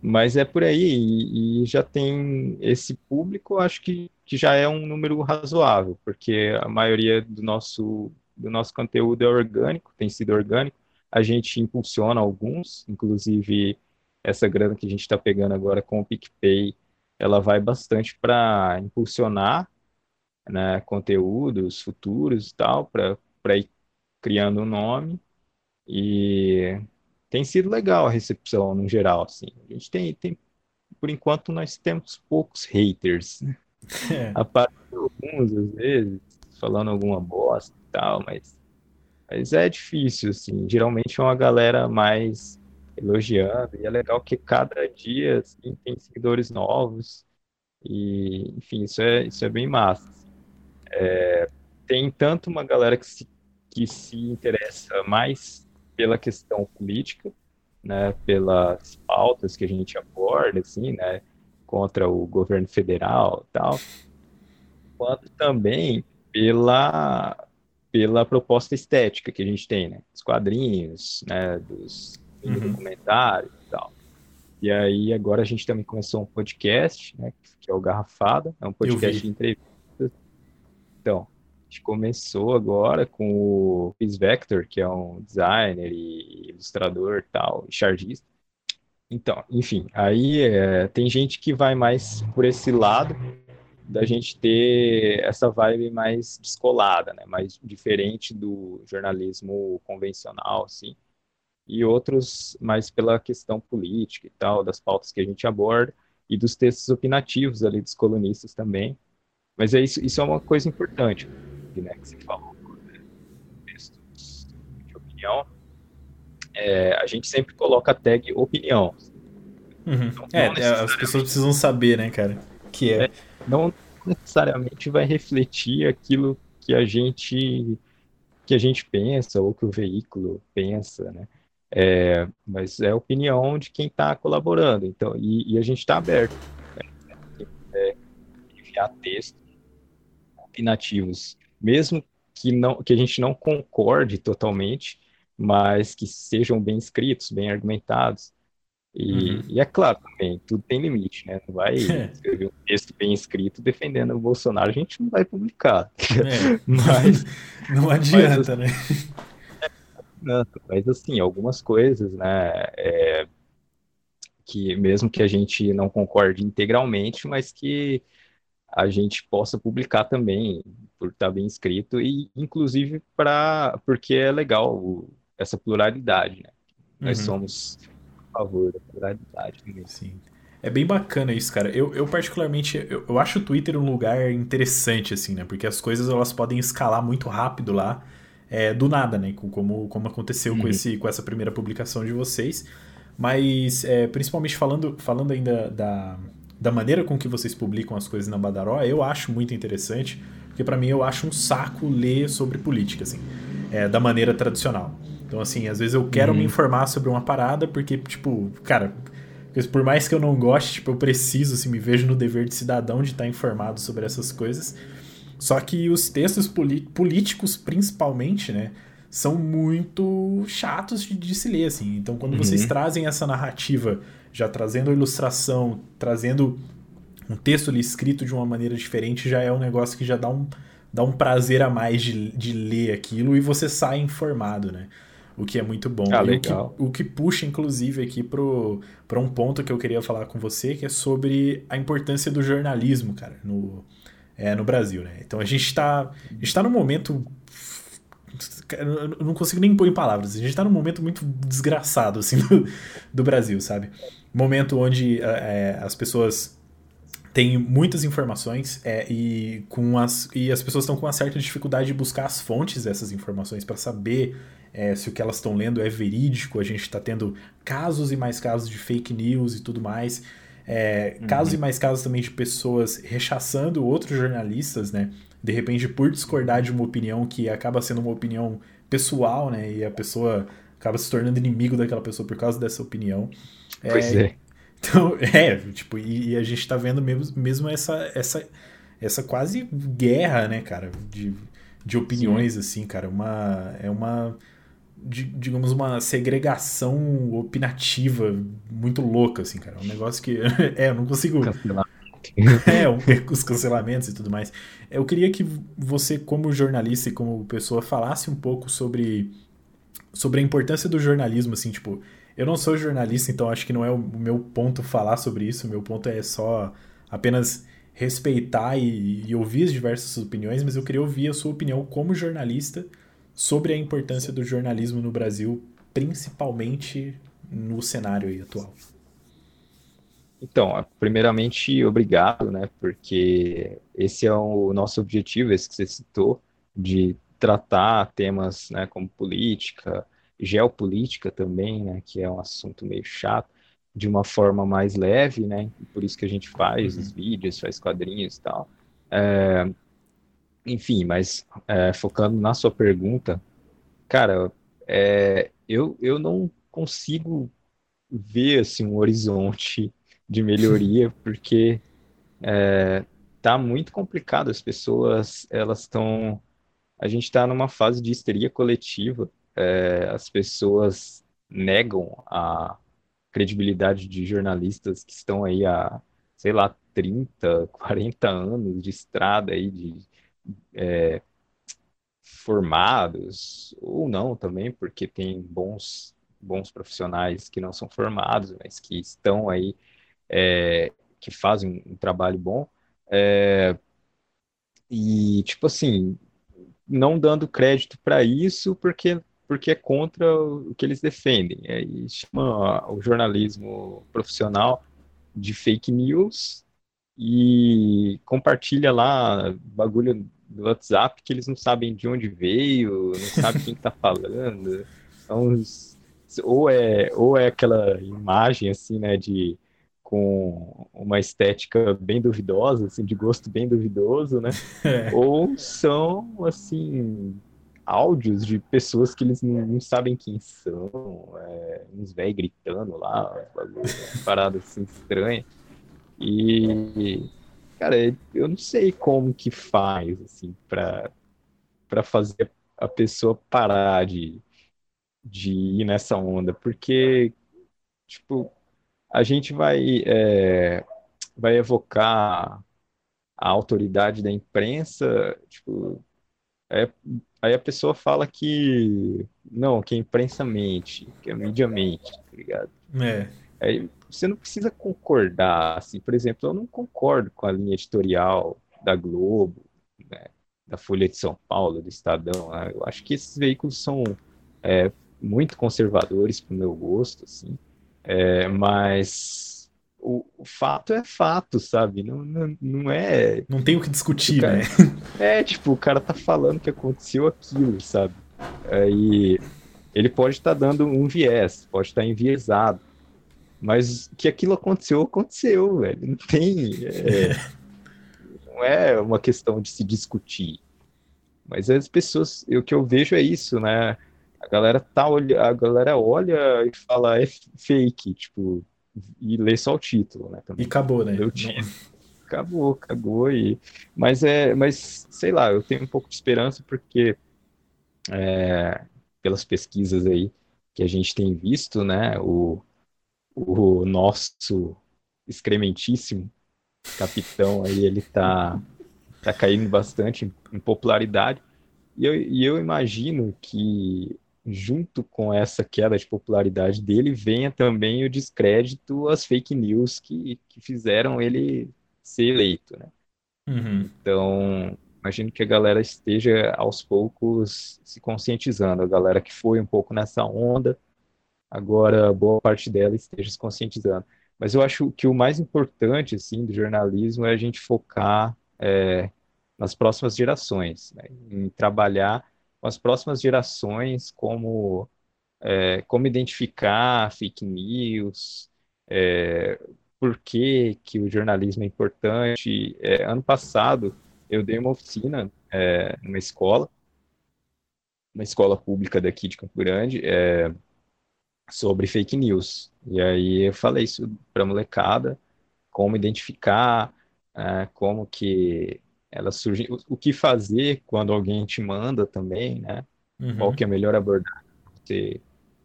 mas é por aí, e, e já tem esse público, acho que, que já é um número razoável, porque a maioria do nosso, do nosso conteúdo é orgânico, tem sido orgânico. A gente impulsiona alguns, inclusive essa grana que a gente está pegando agora com o PicPay, ela vai bastante para impulsionar né, conteúdos futuros e tal, para ir criando um nome. E tem sido legal a recepção no geral, assim. A gente tem, tem por enquanto nós temos poucos haters. É. Aparecem alguns às vezes falando alguma bosta e tal, mas mas é difícil assim. Geralmente é uma galera mais elogiando e é legal que cada dia assim, tem seguidores novos e enfim isso é isso é bem massa. É, tem tanto uma galera que se que se interessa mais pela questão política, né, pelas pautas que a gente aborda, assim, né, contra o governo federal tal, quanto também pela pela proposta estética que a gente tem, né, dos quadrinhos, né, dos uhum. documentários e tal. E aí agora a gente também começou um podcast, né, que é o Garrafada, é um podcast de entrevistas. Então, gente começou agora com o Chris Vector, que é um designer e ilustrador tal, e chargista. Então, enfim, aí é, tem gente que vai mais por esse lado da gente ter essa vibe mais descolada, né, mais diferente do jornalismo convencional, assim, e outros mais pela questão política e tal, das pautas que a gente aborda, e dos textos opinativos ali dos colunistas também. Mas é isso, isso é uma coisa importante, né, que você falou, né, textos de opinião, é, a gente sempre coloca a tag opinião. Uhum. Então, é, é as pessoas precisam saber, né, cara? Que é. é. Não necessariamente vai refletir aquilo que a gente que a gente pensa ou que o veículo pensa, né? É, mas é a opinião de quem está colaborando. Então, e, e a gente está aberto né? é, enviar textos opinativos mesmo que, não, que a gente não concorde totalmente, mas que sejam bem escritos, bem argumentados. E, uhum. e, é claro também, tudo tem limite, né? Não vai escrever um texto bem escrito defendendo o Bolsonaro, a gente não vai publicar. É. mas não adianta, mas, né? Não, mas assim, algumas coisas, né? É, que mesmo que a gente não concorde integralmente, mas que a gente possa publicar também, por estar bem escrito, e inclusive para porque é legal o, essa pluralidade, né? Uhum. Nós somos a favor da pluralidade também. Sim. É bem bacana isso, cara. Eu, eu particularmente, eu, eu acho o Twitter um lugar interessante, assim, né? Porque as coisas elas podem escalar muito rápido lá. é, do nada, né? Como, como aconteceu uhum. com, esse, com essa primeira publicação de vocês. Mas, é, principalmente falando, falando ainda da, da maneira com que vocês publicam as coisas na Badaró, eu acho muito interessante, porque para mim eu acho um saco ler sobre política, assim, é, da maneira tradicional. Então, assim, às vezes eu quero uhum. me informar sobre uma parada, porque, tipo, cara, por mais que eu não goste, tipo, eu preciso, assim, me vejo no dever de cidadão de estar informado sobre essas coisas. Só que os textos políticos, principalmente, né, são muito chatos de, de se ler, assim. Então, quando uhum. vocês trazem essa narrativa, já trazendo a ilustração, trazendo um texto ali escrito de uma maneira diferente, já é um negócio que já dá um, dá um prazer a mais de, de ler aquilo e você sai informado, né? O que é muito bom. Ah. O que, o que puxa, inclusive, aqui para um ponto que eu queria falar com você, que é sobre a importância do jornalismo, cara, no, é, no Brasil, né? Então a gente está está num momento eu não consigo nem pôr em palavras. A gente está num momento muito desgraçado assim do, do Brasil, sabe? Momento onde é, as pessoas têm muitas informações é, e com as e as pessoas estão com uma certa dificuldade de buscar as fontes dessas informações para saber é, se o que elas estão lendo é verídico. A gente está tendo casos e mais casos de fake news e tudo mais. É, uhum. Casos e mais casos também de pessoas rechaçando outros jornalistas, né? De repente, por discordar de uma opinião que acaba sendo uma opinião pessoal, né? E a pessoa acaba se tornando inimigo daquela pessoa por causa dessa opinião. É, pois é. Então, é, tipo, e, e, a gente tá vendo mesmo, mesmo essa, essa, essa quase guerra, né, cara, de, de opiniões, Sim. assim, cara. Uma, é uma digamos, uma segregação opinativa muito louca, assim, cara. Um negócio que. é, eu não consigo. é, um, os cancelamentos e tudo mais. Eu queria que você, como jornalista e como pessoa, falasse um pouco sobre, sobre a importância do jornalismo, assim, tipo. Eu não sou jornalista, então acho que não é o meu ponto falar sobre isso. O meu ponto é só apenas respeitar e, e ouvir as diversas opiniões, mas eu queria ouvir a sua opinião como jornalista sobre a importância do jornalismo no Brasil, principalmente no cenário atual. Então, primeiramente, obrigado, né? Porque esse é o nosso objetivo, esse que você citou, de tratar temas, né, como política, geopolítica também, né, que é um assunto meio chato, de uma forma mais leve, né? Por isso que a gente faz uhum. os vídeos, faz quadrinhos e tal. É, enfim, mas é, focando na sua pergunta, cara, é, eu, eu não consigo ver assim, um horizonte de melhoria, porque é, tá muito complicado. As pessoas, elas estão. A gente está numa fase de histeria coletiva. É, as pessoas negam a credibilidade de jornalistas que estão aí há, sei lá, 30, 40 anos de estrada aí, de, é, formados, ou não também, porque tem bons, bons profissionais que não são formados, mas que estão aí, é, que fazem um trabalho bom. É, e, tipo assim, não dando crédito para isso, porque, porque é contra o que eles defendem. Aí chama o jornalismo profissional de fake news e compartilha lá bagulho do WhatsApp que eles não sabem de onde veio, não sabem quem está falando. Então, ou é ou é aquela imagem assim, né, de com uma estética bem duvidosa, assim, de gosto bem duvidoso, né? É. Ou são assim áudios de pessoas que eles não, não sabem quem são, é, uns velhos gritando lá, parada assim estranha. E Cara, eu não sei como que faz, assim, pra fazer a pessoa parar de, de ir nessa onda, porque, tipo, a gente vai, é, vai evocar a autoridade da imprensa, tipo, é, aí a pessoa fala que, não, que a imprensa mente, que a mídia mente, tá ligado? É. Aí, você não precisa concordar. Assim, por exemplo, eu não concordo com a linha editorial da Globo, né, da Folha de São Paulo, do Estadão. Né? Eu acho que esses veículos são é, muito conservadores para o meu gosto, assim. É, mas o, o, fato é fato, sabe? Não, não, não é. Não tem o que discutir, cara, né? É, tipo, o cara tá falando que aconteceu aquilo, sabe? Aí ele pode estar tá dando um viés, pode estar tá enviesado. Mas que aquilo aconteceu, aconteceu, velho. Não tem. É, não é uma questão de se discutir. Mas as pessoas, o que eu vejo é isso, né? A galera tá a galera olha e fala é fake, tipo, e lê só o título, né? Também. E acabou, né? Acabou, acabou e mas é, mas sei lá, eu tenho um pouco de esperança porque é, pelas pesquisas aí que a gente tem visto, né, o, o nosso excrementíssimo capitão aí, ele tá, tá caindo bastante em, popularidade. E eu, e eu imagino que junto com essa queda de popularidade dele, venha também o descrédito às fake news que, que fizeram ele ser eleito, né? Uhum. Então, imagino que a galera esteja aos poucos se conscientizando, a galera que foi um pouco nessa onda, agora boa parte dela esteja se conscientizando. Mas eu acho que o mais importante, assim, do jornalismo é a gente focar é, nas próximas gerações, né? em trabalhar com as próximas gerações como, é, como identificar fake news, é, por que, que o jornalismo é importante. É, ano passado, eu dei uma oficina é, numa escola, uma escola pública daqui de Campo Grande, é, sobre fake news. E aí eu falei isso para molecada, como identificar, é, como que ela surge, o, o, que fazer quando alguém te manda também, né? Uhum. Qual que é a melhor abordagem? Você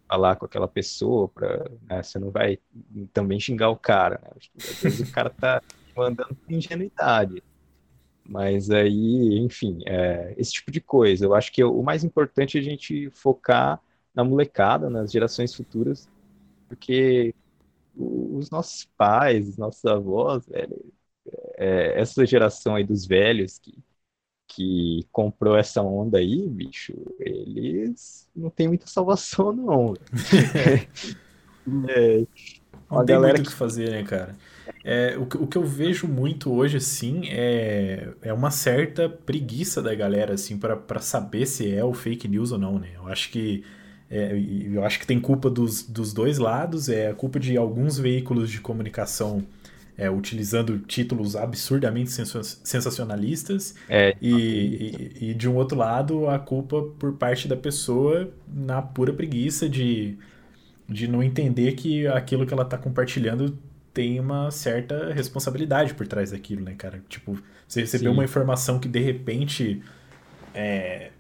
falar com aquela pessoa para, né, você não vai também xingar o cara, né? Às vezes o cara tá mandando ingenuidade. Mas aí, enfim, é, esse tipo de coisa. Eu acho que o mais importante é a gente focar na molecada, nas gerações futuras, porque os nossos pais, os nossos avós, velho, é, essa geração aí dos velhos que, que comprou essa onda aí, bicho, eles não tem muita salvação, não. é, não tem muito o que fazer, né, cara? É, o, o que eu vejo muito hoje, assim, é, é uma certa preguiça da galera, assim, para saber se é o fake news ou não, né? Eu acho que é, eu acho que tem culpa dos, dos dois lados, é a culpa de alguns veículos de comunicação é, utilizando títulos absurdamente sensacionalistas é, e, e, e, de um outro lado a culpa por parte da pessoa na pura preguiça de, de não entender que aquilo que ela está compartilhando tem uma certa responsabilidade por trás daquilo, né, cara? Tipo, você recebeu uma informação que de repente é,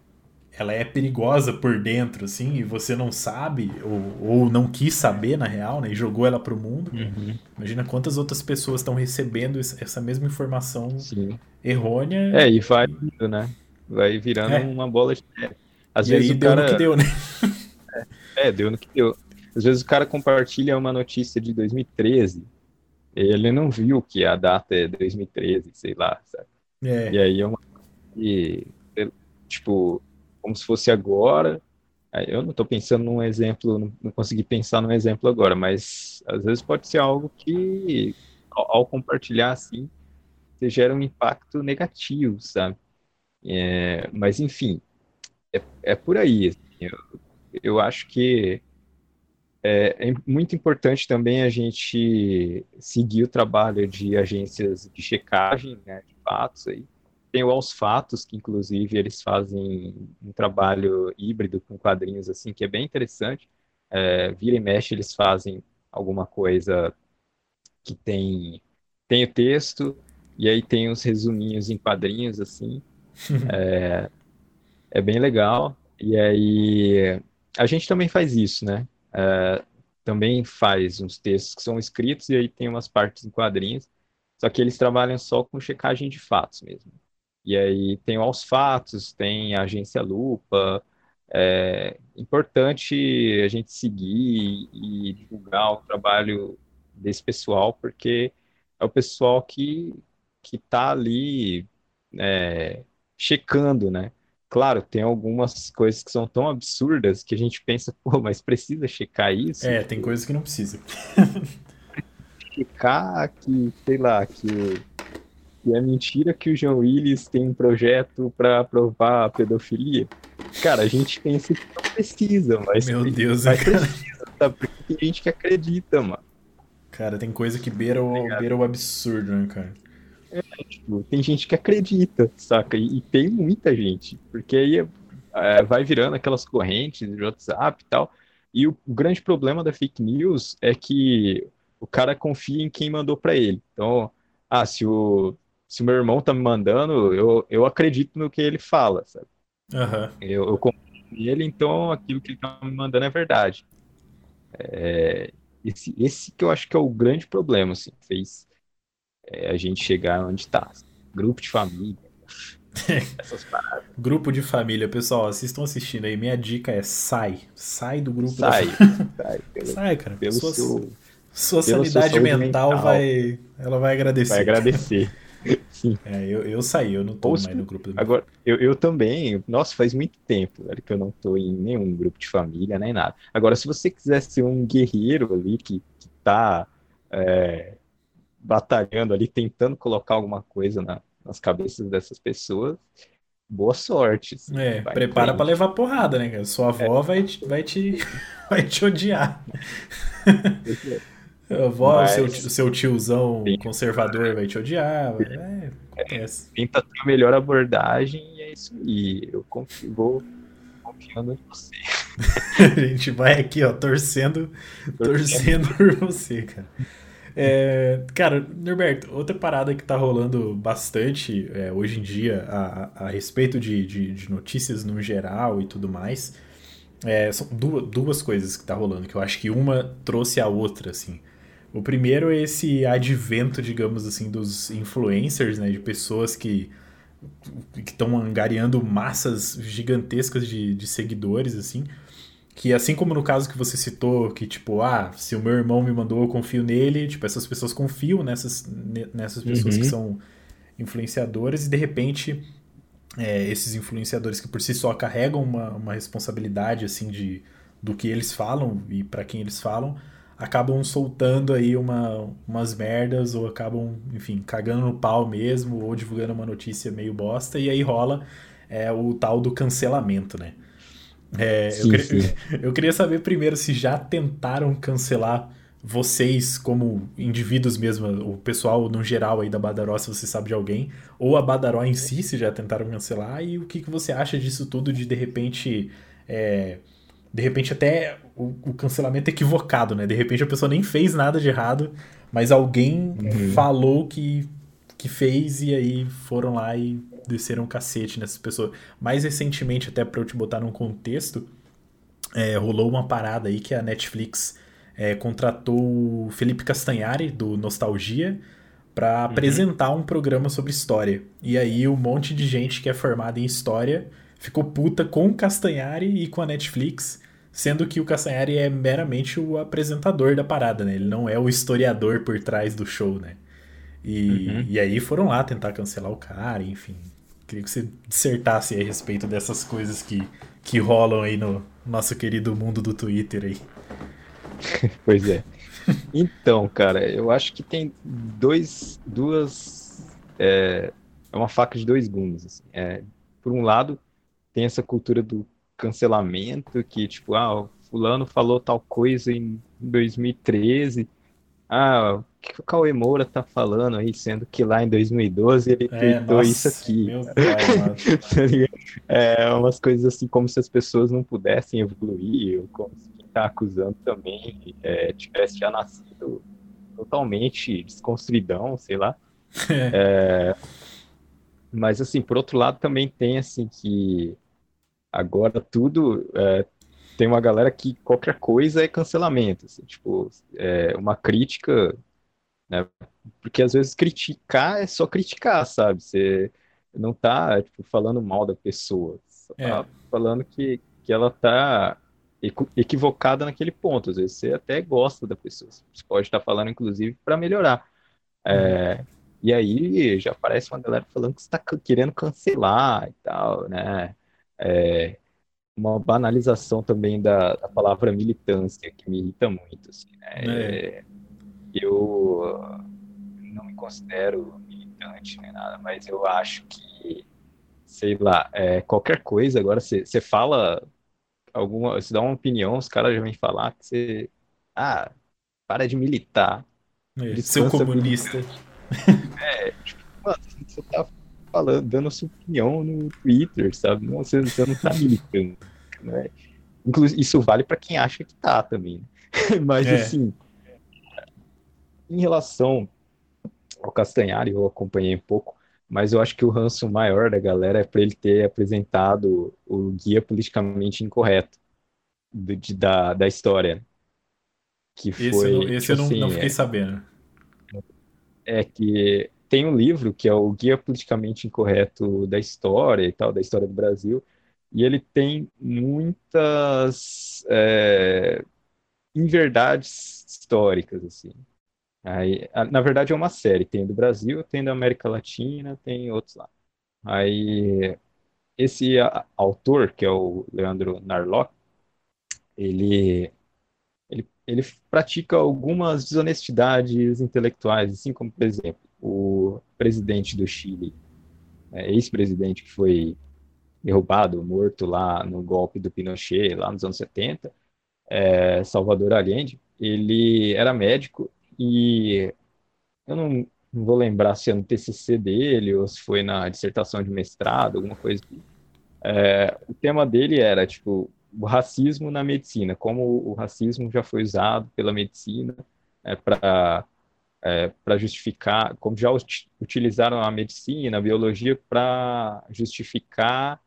ela é perigosa por dentro, assim, e você não sabe, ou, ou não quis saber, na real, né, e jogou ela pro mundo. Uhum. Imagina quantas outras pessoas estão recebendo essa mesma informação Sim. errônea. É, e vai, né? Vai virando é. uma bola de Às e vezes aí o deu cara... no que deu, né? É, é, deu no que deu. Às vezes o cara compartilha uma notícia de 2013 ele não viu que a data é 2013, sei lá, sabe? É. E aí é uma. E, tipo, como se fosse agora. Eu não estou pensando num exemplo, não consegui pensar num exemplo agora, mas às vezes pode ser algo que, ao, ao compartilhar assim, você gera um impacto negativo, sabe? É, mas, enfim, é, é por aí. Assim, eu, eu acho que é, é, muito importante também a gente seguir o trabalho de agências de checagem né, de fatos. Aí. Tem o Aos Fatos, que inclusive eles fazem um trabalho híbrido com quadrinhos, assim, que é bem interessante. É, vira e mexe, eles fazem alguma coisa que tem, tem o texto, e aí tem os resuminhos em quadrinhos, assim. é, é bem legal. E aí a gente também faz isso, né? é, também faz uns textos que são escritos e aí tem umas partes em quadrinhos, só que eles trabalham só com checagem de fatos mesmo. E aí tem aos fatos, tem a agência Lupa, é importante a gente seguir e divulgar o trabalho desse pessoal, porque é o pessoal que que está ali é, checando, né? Claro, tem algumas coisas que são tão absurdas que a gente pensa, pô, mas precisa checar isso? É, tem coisas que não precisa. checar que, sei lá, que, que é mentira que o João Willis tem um projeto para aprovar a pedofilia. cara, a gente pensa que não precisa, mas. Meu Deus, mas cara. precisa, sabe? Porque tem gente que acredita, mano. Cara, tem coisa que beira o, tá beira o absurdo, né, cara? É, tipo, tem gente que acredita, saca? E, e tem muita gente. Porque aí é, vai virando aquelas correntes de WhatsApp e tal. E o, o grande problema da fake news é que o cara confia em quem mandou para ele. Então, ah, se o, se meu irmão tá me mandando, eu, eu acredito no que ele fala, sabe? Uhum. Eu, eu confio nele, então aquilo que ele tá me mandando é verdade. É, esse, esse que eu acho que é o grande problema, assim, fez é, a gente chegar onde tá. Grupo de família, essas paradas. Grupo de família, pessoal, vocês estão assistindo aí, minha dica é sai. Sai do grupo sai, da Sai, pelo, sai, cara. Pelo sua, seu, sua sanidade mental, mental, vai. Ela vai agradecer. Vai agradecer. Sim. É, eu, eu saí, eu não tô mais no grupo. Agora, eu, eu também, nossa, faz muito tempo velho, que eu não tô em nenhum grupo de família, nem nada. Agora, se você quiser ser um guerreiro ali que, que tá é, batalhando ali, tentando colocar alguma coisa na, nas cabeças dessas pessoas, boa sorte. Assim, é, prepara para levar porrada, né, cara? Sua avó é. vai, te, vai, te, vai te odiar. A avó, Mas... seu, seu tiozão Sim. conservador vai te odiar. É, acontece. É, tenta ter a melhor abordagem e é isso aí. Eu confio, vou confiando em você. a gente vai aqui, ó, torcendo, torcendo por você, cara. É, cara, Norberto, outra parada que tá rolando bastante é, hoje em dia a, a respeito de, de, de, notícias no geral e tudo mais, é, são duas, duas coisas que tá rolando, que eu acho que uma trouxe a outra, assim. O primeiro é esse advento, digamos assim, dos influencers, né? De pessoas que estão angariando massas gigantescas de, de seguidores, assim. Que assim como no caso que você citou, que tipo, ah, se o meu irmão me mandou, eu confio nele, tipo, essas pessoas confiam nessas, nessas pessoas uhum. que são influenciadoras e de repente é, esses influenciadores que por si só carregam uma, uma responsabilidade, assim, de, do que eles falam e para quem eles falam, acabam soltando aí uma, umas merdas ou acabam, enfim, cagando no pau mesmo ou divulgando uma notícia meio bosta e aí rola é, o tal do cancelamento, né? É, sim, eu, queria, eu, queria, saber primeiro se já tentaram cancelar vocês como indivíduos mesmo, o pessoal no geral aí da Badaró, se você sabe de alguém, ou a Badaró em si, se já tentaram cancelar, e o que, que você acha disso tudo de de repente. É, de repente até o, o, cancelamento equivocado, né? De repente a pessoa nem fez nada de errado, mas alguém uhum. falou que, que fez e aí foram lá e desceram um cacete nessas pessoas. Mais recentemente, até para eu te botar num contexto, é, rolou uma parada aí que a Netflix é, contratou o Felipe Castanhari, do Nostalgia, para uhum. apresentar um programa sobre história. E aí um monte de gente que é formada em história ficou puta com o Castanhari e com a Netflix, sendo que o Castanhari é meramente o apresentador da parada, né? Ele não é o historiador por trás do show, né? E, uhum. e aí foram lá tentar cancelar o cara, enfim. Queria que você dissertasse a respeito dessas coisas que, que rolam aí no nosso querido mundo do Twitter aí. pois é. Então, cara, eu acho que tem dois, duas, é, é uma faca de dois gumes. Assim. É, por um lado, tem essa cultura do cancelamento, que tipo, ah, fulano falou tal coisa em 2013, ah, o que o Cauê Moura tá falando aí, sendo que lá em 2012 ele é, isso aqui. Meu pai, é umas coisas assim, como se as pessoas não pudessem evoluir, ou como se quem tá acusando também é, tivesse já nascido totalmente desconstruidão, sei lá. É. é, mas assim, por outro lado também tem assim que agora tudo é, tem uma galera que qualquer coisa é cancelamento, assim, tipo, é uma crítica, né? Porque às vezes criticar é só criticar, sabe? Você não tá, tipo, falando mal da pessoa, só tá é. falando que, que ela tá equivocada naquele ponto. Às vezes você até gosta da pessoa, você pode estar falando, inclusive, para melhorar. É, e aí já aparece uma galera falando que você está querendo cancelar e tal, né? É, uma banalização também da, da, palavra militância, que me irrita muito. Assim, né? é. Eu não me considero militante nem nada, mas eu acho que sei lá, é, qualquer coisa, agora você fala alguma, você dá uma opinião, os caras já vêm falar que você, ah, para de militar. É, seu comunista. É, tipo, mano, você tá falando, dando sua opinião no Twitter, sabe? Não, você, você não tá militando, né? Inclusive, isso vale para quem acha que tá também. Né? Mas, é. assim, em relação ao Castanhari, eu acompanhei um pouco, mas eu acho que o ranço maior da galera é para ele ter apresentado o guia politicamente incorreto do, de, da, da história. Que foi, esse, eu, esse tipo eu não, assim, não fiquei é, sabendo. É que tem um livro que é o Guia Politicamente Incorreto da História e tal, da história do Brasil, e ele tem muitas é, inverdades históricas, assim. Aí, na verdade, é uma série. Tem do Brasil, tem da América Latina, tem outros lá. Aí, esse autor, que é o Leandro Narlock, ele, ele, ele pratica algumas desonestidades intelectuais, assim como, por exemplo, o presidente do Chile, é, ex-presidente que foi derrubado, morto lá no golpe do Pinochet, lá nos anos 70, é, Salvador Allende, ele era médico e eu não, não, vou lembrar se é no TCC dele ou se foi na dissertação de mestrado, alguma coisa. Assim. É, o tema dele era, tipo, o racismo na medicina, como o racismo já foi usado pela medicina é, para é, para justificar, como já utilizaram a medicina, a biologia para justificar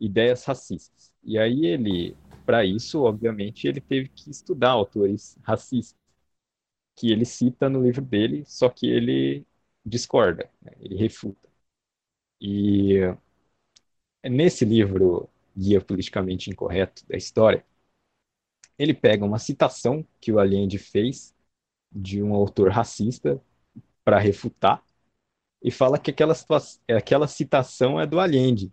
ideias racistas. E aí ele, para isso, obviamente, ele teve que estudar autores racistas que ele cita no livro dele, só que ele discorda, né? ele refuta. E nesse livro, Guia Politicamente Incorreto da História, ele pega uma citação que o Allende fez de um autor racista para refutar e fala que aquela, aquela citação é do Allende.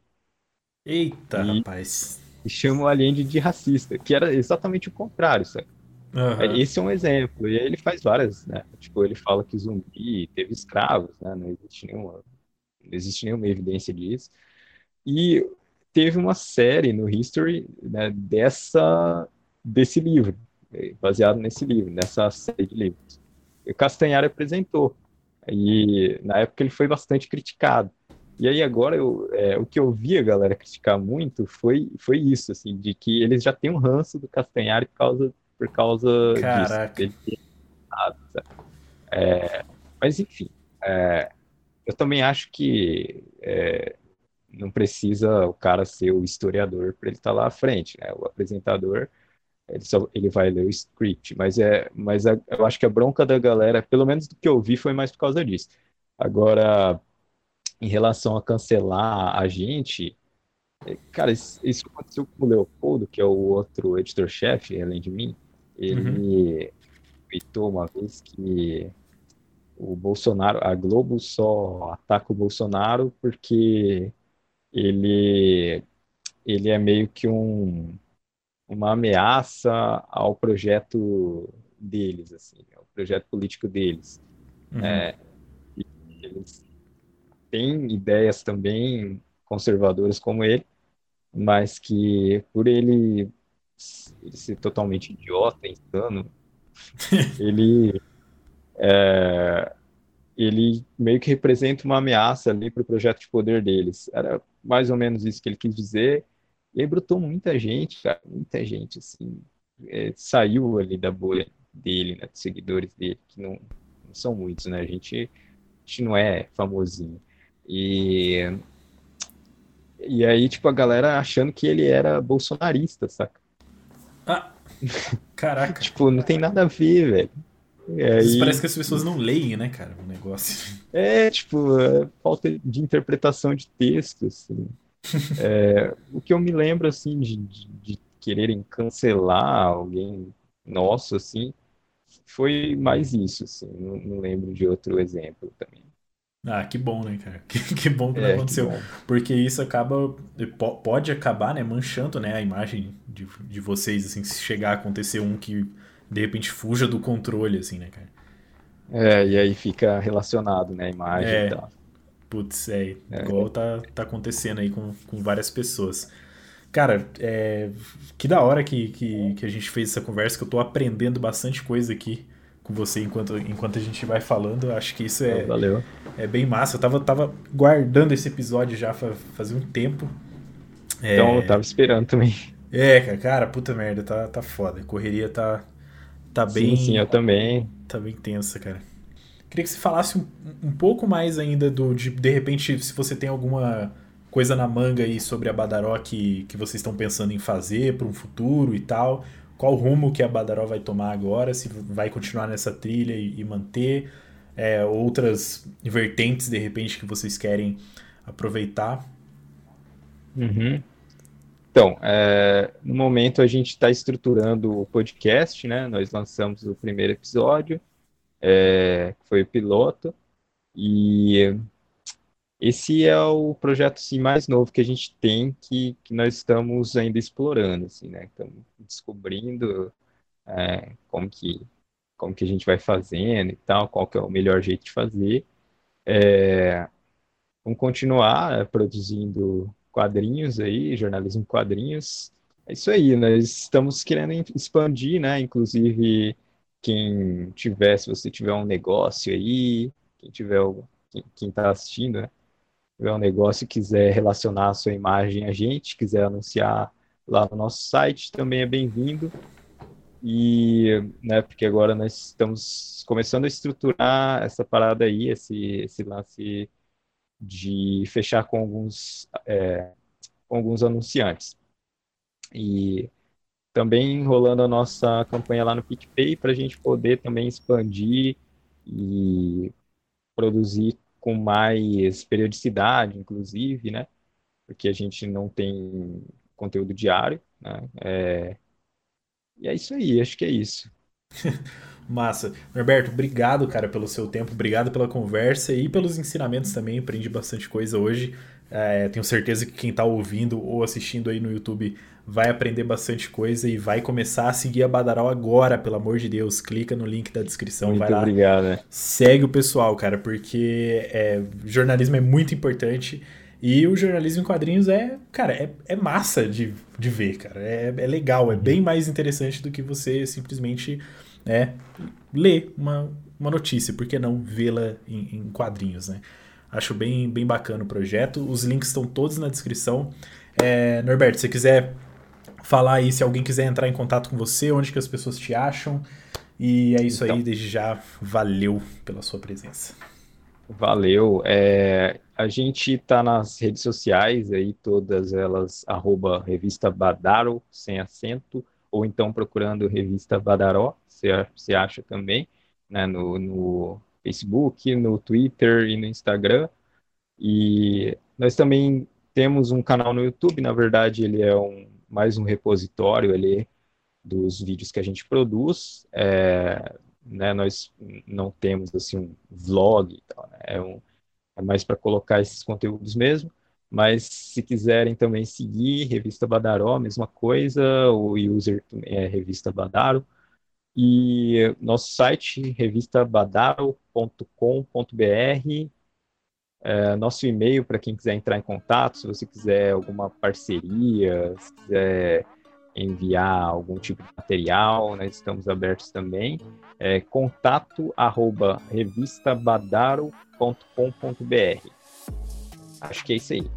Eita, e, rapaz. E chama o Allende de racista, que era exatamente o contrário, sabe? Uhum. Esse é um exemplo. E aí ele faz várias, né? Tipo, ele fala que zumbi teve escravos, né? Não existe nenhuma, não existe nenhuma evidência disso. E teve uma série no History né, dessa, desse livro, baseado nesse livro, nessa série de livros. E o Castanhari apresentou. E na época ele foi bastante criticado. E aí agora eu, é, o que eu vi a galera criticar muito foi, foi isso, assim, de que eles já têm um ranço do Castanhari por causa por causa Caraca. disso. É, mas enfim, é, eu também acho que é, não precisa o cara ser o historiador para ele estar tá lá à frente, né? O apresentador ele, só, ele vai ler o script, mas é, mas a, eu acho que a bronca da galera, pelo menos do que eu vi, foi mais por causa disso. Agora, em relação a cancelar a gente, é, cara, isso, isso aconteceu com o Leopoldo, que é o outro editor-chefe, além de mim. Ele uhum. tweetou uma vez que o Bolsonaro, a Globo só ataca o Bolsonaro porque ele, ele é meio que um, uma ameaça ao projeto deles, assim, ao projeto político deles. Uhum. É, eles têm ideias também conservadoras como ele, mas que por ele ele ser totalmente idiota, insano, ele é, ele meio que representa uma ameaça ali para o projeto de poder deles. Era mais ou menos isso que ele quis dizer. E aí brotou muita gente, cara, muita gente, assim, é, saiu ali da bolha dele, né, dos seguidores dele, que não, não são muitos, né, a gente, a gente não é famosinho. E, e aí, tipo, a galera achando que ele era bolsonarista, saca? Ah, caraca. tipo, não tem nada a ver, velho. Aí... Parece que as pessoas não leem, né, cara, o negócio. É, tipo, é falta de interpretação de texto, assim. É, o que eu me lembro, assim, de, de, de, quererem cancelar alguém nosso, assim, foi mais isso, assim. Não, não lembro de outro exemplo também. Ah, que bom, né, cara? Que, que bom que não é, aconteceu. Que porque isso acaba. Pode acabar, né, manchando né, a imagem de, de vocês, assim, se chegar a acontecer um que de repente fuja do controle, assim, né, cara? É, e aí fica relacionado, né, a imagem é, e tal. Putz, é, é, igual tá, tá acontecendo aí com, com várias pessoas. Cara, é, que da hora que, que, que a gente fez essa conversa, que eu tô aprendendo bastante coisa aqui com você enquanto, enquanto a gente vai falando. Acho que isso é, Valeu. é bem massa. Eu tava, tava guardando esse episódio já fazia um tempo. Então, é... eu tava esperando também. É, cara, cara, puta merda, tá, tá foda. Correria tá, tá bem. Sim, sim, eu também. Tá bem tensa, cara. Queria que você falasse um, um pouco mais ainda do. De, de repente, se você tem alguma coisa na manga aí sobre a Badaró que, que vocês estão pensando em fazer para um futuro e tal. Qual rumo que a Badaró vai tomar agora? Se vai continuar nessa trilha e, e manter é, outras vertentes de repente que vocês querem aproveitar? Uhum. Então, é, no momento a gente está estruturando o podcast, né? Nós lançamos o primeiro episódio, é, foi o piloto, e esse é o projeto assim, mais novo que a gente tem, que, que nós estamos ainda explorando, assim, né? Estamos descobrindo é, como, que, como que a gente vai fazendo e tal, qual que é o melhor jeito de fazer. É, vamos continuar é, produzindo quadrinhos aí, jornalismo em quadrinhos. É isso aí, nós estamos querendo expandir, né? Inclusive, quem tiver, se você tiver um negócio aí, quem tiver, quem está assistindo, né? tiver um negócio quiser relacionar a sua imagem a gente, quiser anunciar lá no nosso site, também é bem-vindo. E, né, porque agora nós estamos começando a estruturar essa parada aí, esse, esse lance de fechar com alguns, é, com alguns anunciantes. E também rolando a nossa campanha lá no PicPay para a gente poder também expandir e produzir com mais periodicidade, inclusive, né? Porque a gente não tem conteúdo diário, né? É... E é isso aí, acho que é isso. Massa. Norberto, obrigado, cara, pelo seu tempo, obrigado pela conversa e pelos ensinamentos também. Aprendi bastante coisa hoje. É, tenho certeza que quem está ouvindo ou assistindo aí no YouTube vai aprender bastante coisa e vai começar a seguir a Badaral agora, pelo amor de Deus. Clica no link da descrição, muito vai lá. Obrigado. Né? Segue o pessoal, cara, porque é, jornalismo é muito importante. E o jornalismo em quadrinhos é, cara, é, é massa de, de ver, cara. É, é legal, é bem mais interessante do que você simplesmente é, ler uma, uma notícia, por que não vê-la em, em quadrinhos, né? Acho bem, bem bacana o projeto. Os links estão todos na descrição. É, Norberto, se você quiser falar aí, se alguém quiser entrar em contato com você, onde que as pessoas te acham. E é isso então, aí, desde já, valeu pela sua presença. Valeu. É, a gente está nas redes sociais aí, todas elas, arroba revista Badaro, sem acento, ou então procurando revista Badaró, você acha também, né, no, no Facebook, no Twitter e no Instagram. E nós também temos um canal no YouTube, na verdade ele é um mais um repositório ali dos vídeos que a gente produz. É, né, nós não temos assim um vlog, tal, né, é, um, é mais para colocar esses conteúdos mesmo. Mas se quiserem também seguir, Revista Badaró, mesma coisa, o user é Revista Badaro. E nosso site, revistabadaro.com.br, é, nosso e-mail para quem quiser entrar em contato, se você quiser alguma parceria, se quiser enviar algum tipo de material, nós estamos abertos também. É contato arroba revistabadaro.com.br. Acho que é isso aí.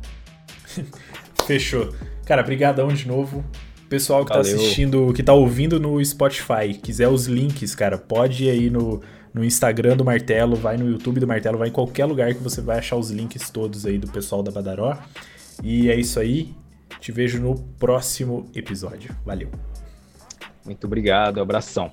Fechou. Cara, brigadão de novo. Pessoal que tá Valeu. tá assistindo, que tá ouvindo no Spotify, quiser os links, cara, pode ir aí no, no Instagram do Martelo, vai no YouTube do Martelo, vai em qualquer lugar que você vai achar os links todos aí do pessoal da Badaró. E é isso aí. Te vejo no próximo episódio. Valeu. Muito obrigado, abração.